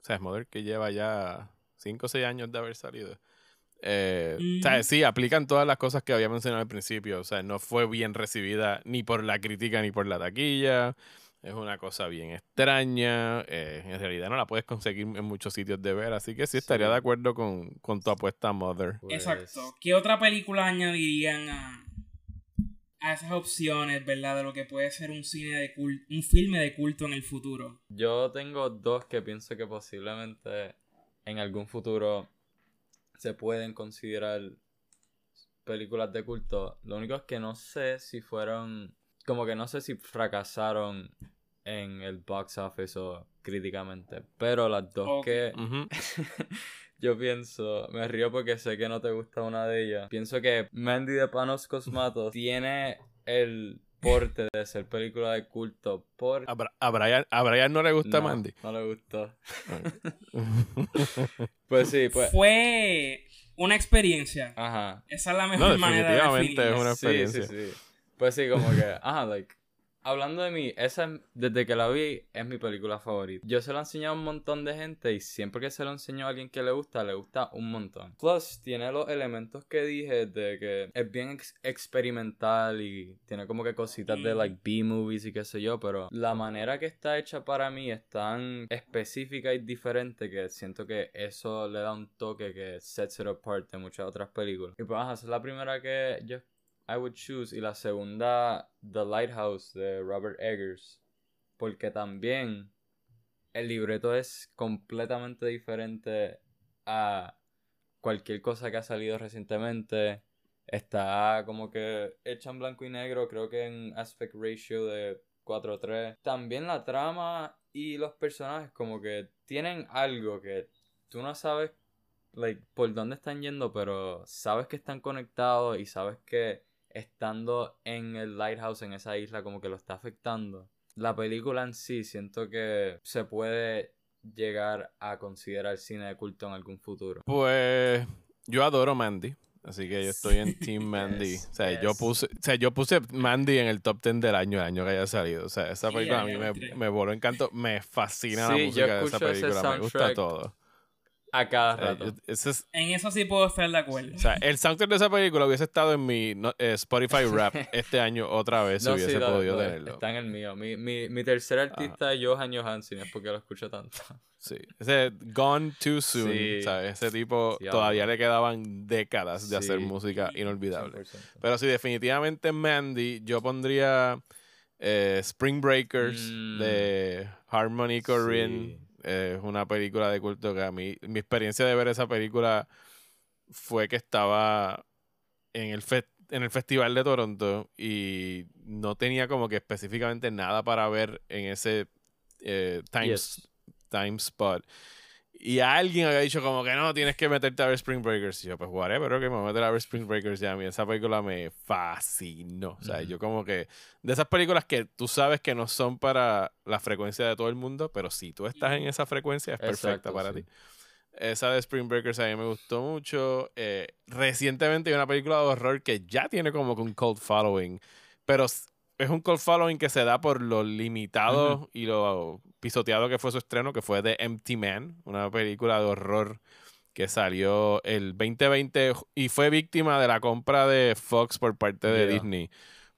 Speaker 3: sea, es Mother que lleva ya 5 o 6 años de haber salido. Eh, o
Speaker 1: Mm.
Speaker 3: sea, sí, aplican todas las cosas que había mencionado al principio. O sea, no fue bien recibida ni por la crítica ni por la taquilla. Es una cosa bien extraña. eh, en realidad no la puedes conseguir en muchos sitios de ver. Así que sí estaría de acuerdo con, con tu apuesta, Mother.
Speaker 2: Pues,
Speaker 1: Exacto. ¿Qué otra película añadirían a, a esas opciones, verdad? De lo que puede ser un cine de culto, un filme de culto en el futuro.
Speaker 2: Yo tengo dos que pienso que posiblemente en algún futuro se pueden considerar películas de culto. Lo único es que no sé si fueron, como que no sé si fracasaron en el box office o críticamente. Pero las dos que (laughs) yo pienso, me río porque sé que no te gusta una de ellas. Pienso que Mandy de Panos Cosmatos (laughs) tiene el porte de ser película de culto por...
Speaker 3: A, Bra- a Brian, a Brian no le gusta
Speaker 2: No,
Speaker 3: Mandy.
Speaker 2: No le gustó. (laughs) Pues sí, pues.
Speaker 1: Fue una experiencia.
Speaker 2: Ajá.
Speaker 1: Esa es la mejor
Speaker 3: No,
Speaker 1: manera de
Speaker 3: definitivamente es
Speaker 1: definirla.
Speaker 3: una
Speaker 2: Sí,
Speaker 3: experiencia.
Speaker 2: sí, sí. Pues sí, como que, (laughs) ajá, like, hablando de mí, esa es- desde que la vi es mi película favorita. Yo se la he enseñado a un montón de gente y siempre que se lo enseño a alguien que le gusta, le gusta un montón. Plus, tiene los elementos que dije de que es bien ex- experimental y tiene como que cositas de like B-movies y qué sé yo, pero la manera que está hecha para mí es tan específica y diferente que siento que eso le da un toque que sets it apart de muchas otras películas. Y pues, ajá, esa es la primera que yo I would choose. Y la segunda, The Lighthouse de Robert Eggers. Porque también el libreto es completamente diferente a cualquier cosa que ha salido recientemente. Está como que hecha en blanco y negro, creo que en aspect ratio de 4-3. También la trama y los personajes como que tienen algo que tú no sabes like, por dónde están yendo, pero sabes que están conectados y sabes que estando en el lighthouse, en esa isla, como que lo está afectando. La película en sí, siento que se puede llegar a considerar cine de culto en algún futuro.
Speaker 3: Pues yo adoro Mandy. Así que yo estoy en Team (laughs) Mandy.
Speaker 2: Yes,
Speaker 3: o, sea, yo puse, o sea, yo puse Mandy en el top 10 del año, el año que haya salido. O sea, esa película a mí me, me voló encanto. Me fascina la
Speaker 2: yo
Speaker 3: música de esa película. Me gusta todo.
Speaker 2: A cada
Speaker 3: sea,
Speaker 2: rato.
Speaker 3: es-
Speaker 1: En eso sí puedo estar de acuerdo.
Speaker 3: o sea, el soundtrack de esa película hubiese estado en mi no- eh, Spotify Rap (laughs) este año otra vez si
Speaker 2: No,
Speaker 3: hubiese
Speaker 2: sí, lo-
Speaker 3: podido
Speaker 2: lo-
Speaker 3: tenerlo.
Speaker 2: Está en el mío. Mi, mi, mi tercer artista es Johan Johansson, es porque lo escucho tanto. (laughs)
Speaker 3: Sí. Ese Gone Too Soon.
Speaker 2: Sí.
Speaker 3: ¿sabes? Ese tipo
Speaker 2: Sí,
Speaker 3: todavía le quedaban décadas de hacer música inolvidable.
Speaker 2: 100%.
Speaker 3: Pero sí, definitivamente Mandy, yo pondría eh, Spring Breakers
Speaker 2: Mm.
Speaker 3: de Harmony Korine. Es una película de culto que a mí, mi experiencia de ver esa película fue que estaba en el, fe- en el Festival de Toronto y no tenía como que específicamente nada para ver en ese eh, time,
Speaker 2: Yes.
Speaker 3: time spot. Y alguien había dicho como que no, tienes que meterte a ver Spring Breakers. Y yo, pues whatever, que me voy a meter a ver Spring Breakers. Y a mí esa película me fascinó. O sea, yo como que... De esas películas que tú sabes que no son para la frecuencia de todo el mundo, pero si tú estás en esa frecuencia es perfecta para
Speaker 2: sí.
Speaker 3: ti. Esa de Spring Breakers a mí me gustó mucho. Eh, recientemente hay una película de horror que ya tiene como que un cult following, pero es un cult following que se da por lo limitado y lo pisoteado que fue su estreno, que fue de Empty Man, una película de horror que salió el 2020 y fue víctima de la compra de Fox por parte de
Speaker 2: Yeah.
Speaker 3: Disney.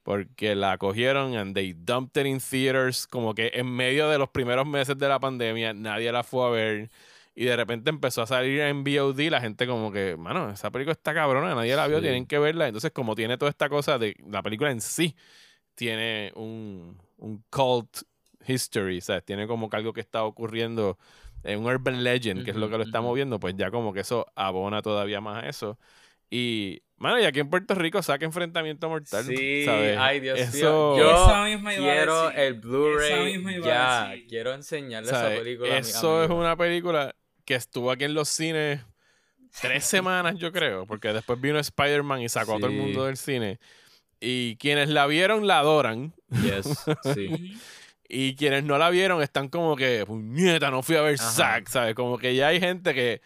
Speaker 3: Porque la cogieron and they dumped it in theaters como que en medio de los primeros meses de la pandemia nadie la fue a ver y de repente empezó a salir en VOD la gente como que, mano, esa película está cabrona, nadie la vio,
Speaker 2: Sí.
Speaker 3: tienen que verla. Entonces como tiene toda esta cosa de la película en sí, tiene un, un cult history, ¿sabes? Tiene como que algo que está ocurriendo, eh, un urban legend, que es lo que lo está
Speaker 2: ujú.
Speaker 3: moviendo, pues ya como que eso abona todavía más a eso. Y, mano, y aquí en Puerto Rico saca Enfrentamiento Mortal.
Speaker 2: Sí,
Speaker 3: ¿sabes?
Speaker 2: ay Dios
Speaker 3: Eso,
Speaker 2: mío. Yo
Speaker 1: Esa misma iba a
Speaker 2: quiero
Speaker 1: decir.
Speaker 2: el Blu-ray
Speaker 1: a
Speaker 2: ya. Quiero enseñarle
Speaker 3: ¿sabes?
Speaker 2: esa película a mi
Speaker 3: Eso es una película que estuvo aquí en los cines tres (laughs) semanas, yo creo, porque después vino Spider-Man y sacó a todo el mundo del cine. Y quienes la vieron la adoran.
Speaker 2: Yes, (laughs) sí.
Speaker 3: Y quienes no la vieron están como que, puñeta, no fui a ver
Speaker 2: Ajá.
Speaker 3: Zack, ¿sabes? Como que ya hay gente que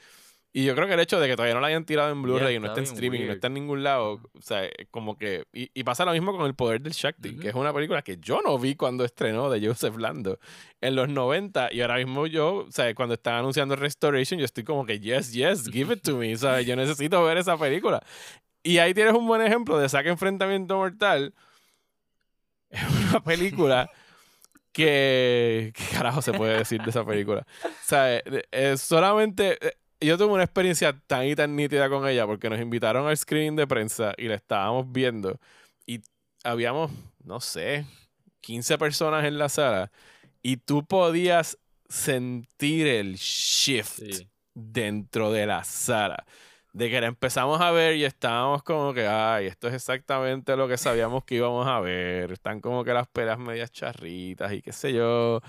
Speaker 3: Y yo creo que el hecho de que todavía no la hayan tirado en Blu-ray y no
Speaker 2: está
Speaker 3: en streaming y no
Speaker 2: weird.
Speaker 3: está en ningún lado, o sea, eh, como que... Y, y pasa lo mismo con El Poder del Shakti, que es una película que yo no vi cuando estrenó de Joseph Lando en los 90 y ahora mismo yo, o sea, cuando están anunciando Restoration, yo estoy como que, yes, yes, give it to me, sea, yo necesito ver esa película. Y ahí tienes un buen ejemplo de Saca Enfrentamiento Mortal. Es una película (laughs) que... ¿Qué carajo se puede decir de esa película? O sea, eh, eh, solamente... eh, yo tuve una experiencia tan y tan nítida con ella porque nos invitaron al screening de prensa y la estábamos viendo y habíamos, no sé, 15 personas en la sala y tú podías sentir el shift
Speaker 2: Sí.
Speaker 3: dentro de la sala. De que la empezamos a ver y estábamos como que, ay, esto es exactamente lo que sabíamos que íbamos a ver. Están como que las pelas medias charritas y qué sé yo.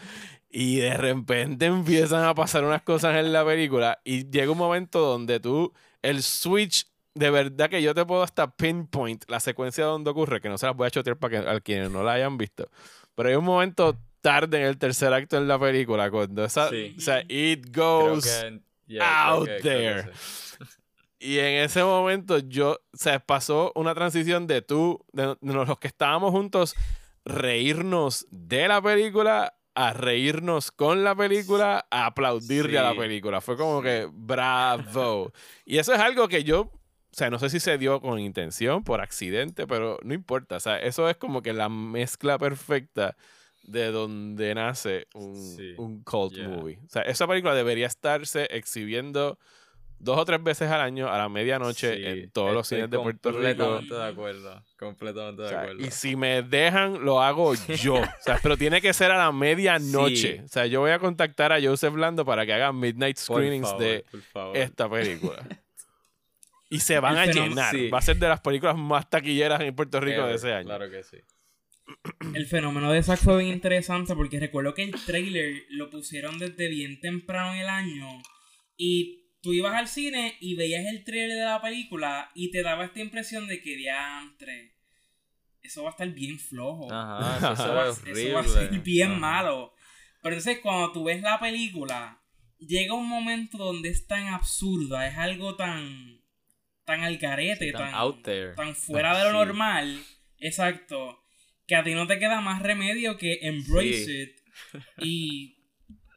Speaker 3: Y de repente empiezan a pasar unas cosas en la película y llega un momento donde tú, el switch, de verdad que yo te puedo hasta pinpoint la secuencia donde ocurre, que no se las voy a chotear para que a quienes no la hayan visto. Pero hay un momento tarde en el tercer acto en la película cuando esa,
Speaker 2: Sí.
Speaker 3: o sea, it goes
Speaker 2: que, yeah, creo
Speaker 3: out
Speaker 2: que
Speaker 3: there. Y en ese momento yo, o sea, pasó una transición de tú, de, de los que estábamos juntos, reírnos de la película a reírnos con la película, a aplaudirle a la película. Fue como que, bravo. y eso es algo que yo, o sea, no sé si se dio con intención, por accidente, pero no importa. O sea, eso es como que la mezcla perfecta de donde nace un,
Speaker 2: Sí.
Speaker 3: un cult
Speaker 2: Yeah.
Speaker 3: movie. O sea, esa película debería estarse exhibiendo dos o tres veces al año a la medianoche
Speaker 2: Sí,
Speaker 3: en todos los cines de Puerto Rico.
Speaker 2: Completamente de acuerdo. Completamente
Speaker 3: O
Speaker 2: de
Speaker 3: sea,
Speaker 2: acuerdo.
Speaker 3: y si me dejan, lo hago yo. O sea, pero tiene que ser a la medianoche.
Speaker 2: Sí.
Speaker 3: O sea, yo voy a contactar a Joseph Lando para que haga midnight screenings
Speaker 2: favor,
Speaker 3: de esta película. (laughs) Y se van a llenar.
Speaker 2: sí.
Speaker 3: Va a ser de las películas más taquilleras en Puerto Rico de
Speaker 2: Ever,
Speaker 3: ese año.
Speaker 2: Claro que sí. (clears throat)
Speaker 1: El fenómeno de Zack fue bien interesante porque recuerdo que el trailer lo pusieron desde bien temprano en el año y tú ibas al cine y veías el trailer de la película y te daba esta impresión de que diantre, eso va a estar bien flojo.
Speaker 2: Ajá, (laughs) eso,
Speaker 1: va, eso a ser bien
Speaker 2: Ajá.
Speaker 1: malo. Pero entonces cuando tú ves la película, llega un momento donde es tan absurda, es algo tan tan al garete,
Speaker 2: Sí, tan
Speaker 1: tan,
Speaker 2: out there.
Speaker 1: tan fuera de lo normal, exacto, que a ti no te queda más remedio que embrace
Speaker 2: Sí.
Speaker 1: it (laughs) y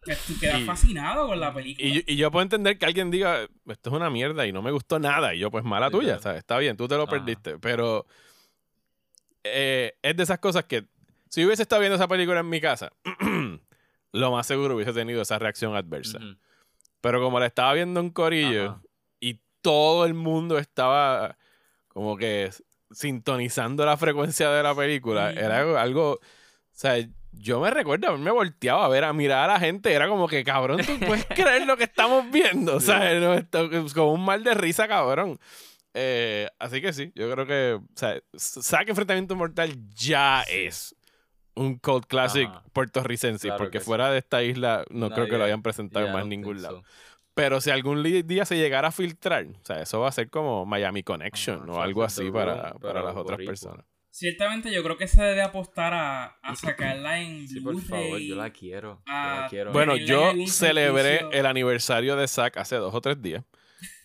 Speaker 1: pues, tú quedas
Speaker 3: Y-
Speaker 1: fascinado con la película.
Speaker 3: Y, yo- y yo puedo entender que alguien diga, esto es una mierda y no me gustó nada. Y yo, pues mala tuya,
Speaker 2: Literal.
Speaker 3: ¿sabes? Está bien, tú te lo
Speaker 2: Ajá.
Speaker 3: perdiste. Pero eh, es de esas cosas que si hubiese estado viendo esa película en mi casa, (clears throat) lo más seguro hubiese tenido esa reacción adversa.
Speaker 2: Ujú.
Speaker 3: Pero como la estaba viendo en corillo
Speaker 2: Ajá.
Speaker 3: y todo el mundo estaba como que sintonizando la frecuencia de la película, era algo, algo- o sea, yo me recuerdo haberme volteado a ver, a mirar a la gente, era como que, cabrón, tú puedes (laughs) creer lo que estamos viendo, o sea, no, esto- con un mal de risa, cabrón. Eh, así que sí, yo creo que, o sea, Saque Enfrentamiento Mortal ya es un cult classic
Speaker 2: Ajá.
Speaker 3: puertorricense,
Speaker 2: Claro
Speaker 3: porque
Speaker 2: sí.
Speaker 3: fuera de esta isla no creo que lo hayan presentado en más
Speaker 2: don't
Speaker 3: ningún lado. Pero si algún día se llegara a filtrar, o sea, eso va a ser como Miami Connection
Speaker 2: Ajá,
Speaker 3: o algo así para, para las otras personas.
Speaker 1: Ciertamente yo creo que se debe apostar a, a sacarla en
Speaker 2: Sí, por favor, yo la quiero. Yo la quiero.
Speaker 3: Bueno, yo celebré
Speaker 1: servicio.
Speaker 3: el aniversario de Zack hace dos o tres días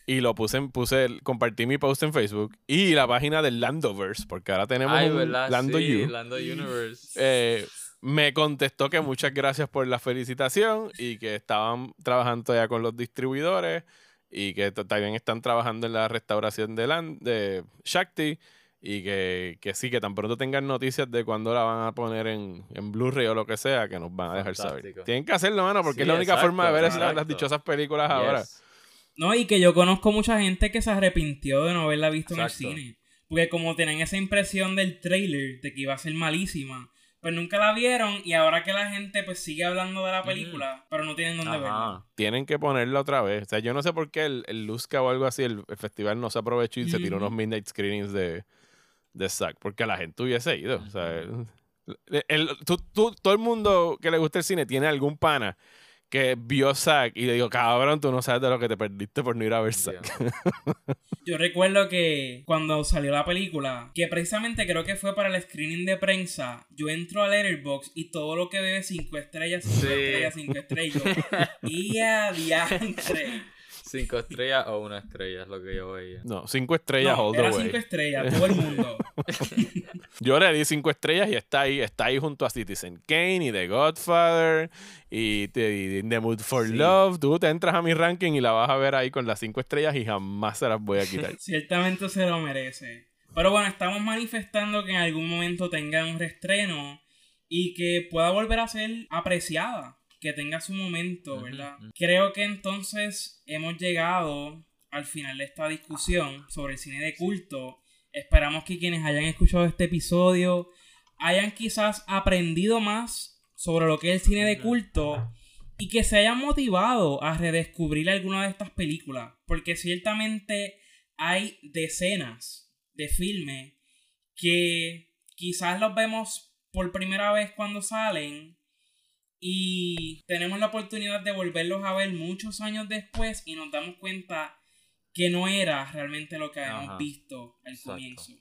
Speaker 3: y lo puse, en- puse el- compartí mi post en Facebook y la página del Landoverse, porque ahora tenemos
Speaker 2: Ay,
Speaker 3: un
Speaker 2: ¿verdad?
Speaker 3: Lando
Speaker 2: sí,
Speaker 3: You.
Speaker 2: Lando Universe.
Speaker 3: Eh, me contestó que muchas gracias por la felicitación y que estaban trabajando ya con los distribuidores y que también están trabajando en la restauración de, Lan- de Shakti y que, que sí, que tan pronto tengan noticias de cuándo la van a poner en, en Blu-ray o lo que sea, que nos van a dejar saber. Tienen que hacerlo, mano, porque
Speaker 2: Sí,
Speaker 3: es la única
Speaker 2: exacto,
Speaker 3: forma de ver esas- las dichosas películas ahora.
Speaker 1: No, y que yo conozco mucha gente que se arrepintió de no haberla visto
Speaker 2: Exacto.
Speaker 1: en el cine. Porque como tenían esa impresión del trailer de que iba a ser malísima, pues nunca la vieron y ahora que la gente pues sigue hablando de la película, pero no tienen dónde verla.
Speaker 2: Ajá.
Speaker 3: Tienen que ponerla otra vez. O sea, yo no sé por qué el, el Luzca o algo así, el, el festival no se aprovechó y se tiró unos midnight screenings de, de Zack, porque la gente hubiese ido. O sea, el- el- tú- tú- todo el mundo que le gusta el cine tiene algún pana que vio Zack y le digo, cabrón, tú no sabes de lo que te perdiste por no ir a ver Zack. (laughs)
Speaker 1: Yo recuerdo que cuando salió la película, que precisamente creo que fue para el screening de prensa, yo entro a Letterboxd y todo lo que veo es 5 estrellas, 5
Speaker 2: Sí.
Speaker 1: estrellas, 5 estrellas. (laughs) Y a diantre.
Speaker 2: Cinco estrellas o una estrella es lo que yo veía.
Speaker 3: No, cinco estrellas
Speaker 1: No,
Speaker 3: all the
Speaker 1: era
Speaker 3: way.
Speaker 1: cinco estrellas, todo el mundo. (laughs)
Speaker 3: Yo le di cinco estrellas y está ahí, está ahí junto a Citizen Kane y The Godfather y, The- y The Mood for
Speaker 2: Sí.
Speaker 3: Love. Tú te entras a mi ranking y la vas a ver ahí con las cinco estrellas y jamás se las voy a quitar. (laughs)
Speaker 1: Ciertamente se lo merece. Pero bueno, estamos manifestando que en algún momento tenga un reestreno y que pueda volver a ser apreciada, que tenga su momento, ¿verdad? Creo que entonces hemos llegado al final de esta discusión sobre el cine de culto. Esperamos que quienes hayan escuchado este episodio hayan quizás aprendido más sobre lo que es el cine de culto y que se hayan motivado a redescubrir alguna de estas películas. Porque ciertamente hay decenas de filmes que quizás los vemos por primera vez cuando salen y tenemos la oportunidad de volverlos a ver muchos años después y nos damos cuenta que no era realmente lo que habíamos
Speaker 2: Ajá.
Speaker 1: visto al
Speaker 2: Exacto.
Speaker 1: comienzo.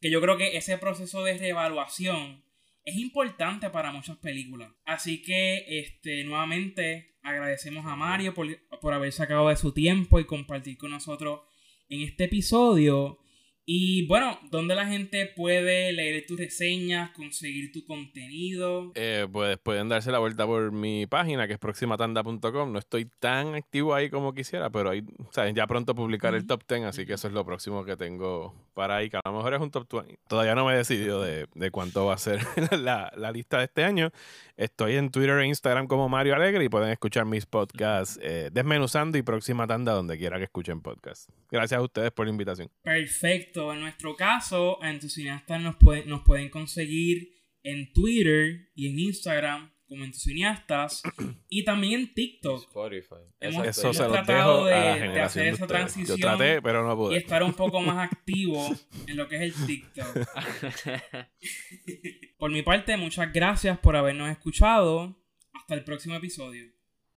Speaker 1: Que yo creo que ese proceso de reevaluación es importante para muchas películas. Así que, este, nuevamente agradecemos a Mario por, por haber sacado de su tiempo y compartir con nosotros en este episodio. Y bueno, ¿dónde la gente puede leer tus reseñas, conseguir tu contenido?
Speaker 3: Eh, pues pueden darse la vuelta por mi página que es proximatanda.com. No estoy tan activo ahí como quisiera, pero ahí, ¿sabes? ya pronto publicar el top 10, así que eso es lo próximo que tengo para ahí, que a lo mejor es un top 20. Todavía no me he decidido de, de cuánto va a ser (laughs) la, la lista de este año. Estoy en Twitter e Instagram como Mario Alegre y pueden escuchar mis podcasts eh, Desmenuzando y Próxima Tanda donde quiera que escuchen podcasts. Gracias a ustedes por la invitación.
Speaker 1: Perfecto. En nuestro caso, a Entusiastas nos, puede- nos pueden conseguir en Twitter y en Instagram como Entusiastas y también en TikTok.
Speaker 2: Spotify.
Speaker 1: Hemos-
Speaker 3: Eso
Speaker 1: hemos
Speaker 3: se
Speaker 1: tratado
Speaker 3: dejo a la
Speaker 1: de- de hacer esa transición
Speaker 3: Yo traté, pero no
Speaker 1: Y
Speaker 3: pude.
Speaker 1: estar un poco más activo en lo que es el TikTok. (laughs) Por mi parte, muchas gracias por habernos escuchado. Hasta el próximo episodio.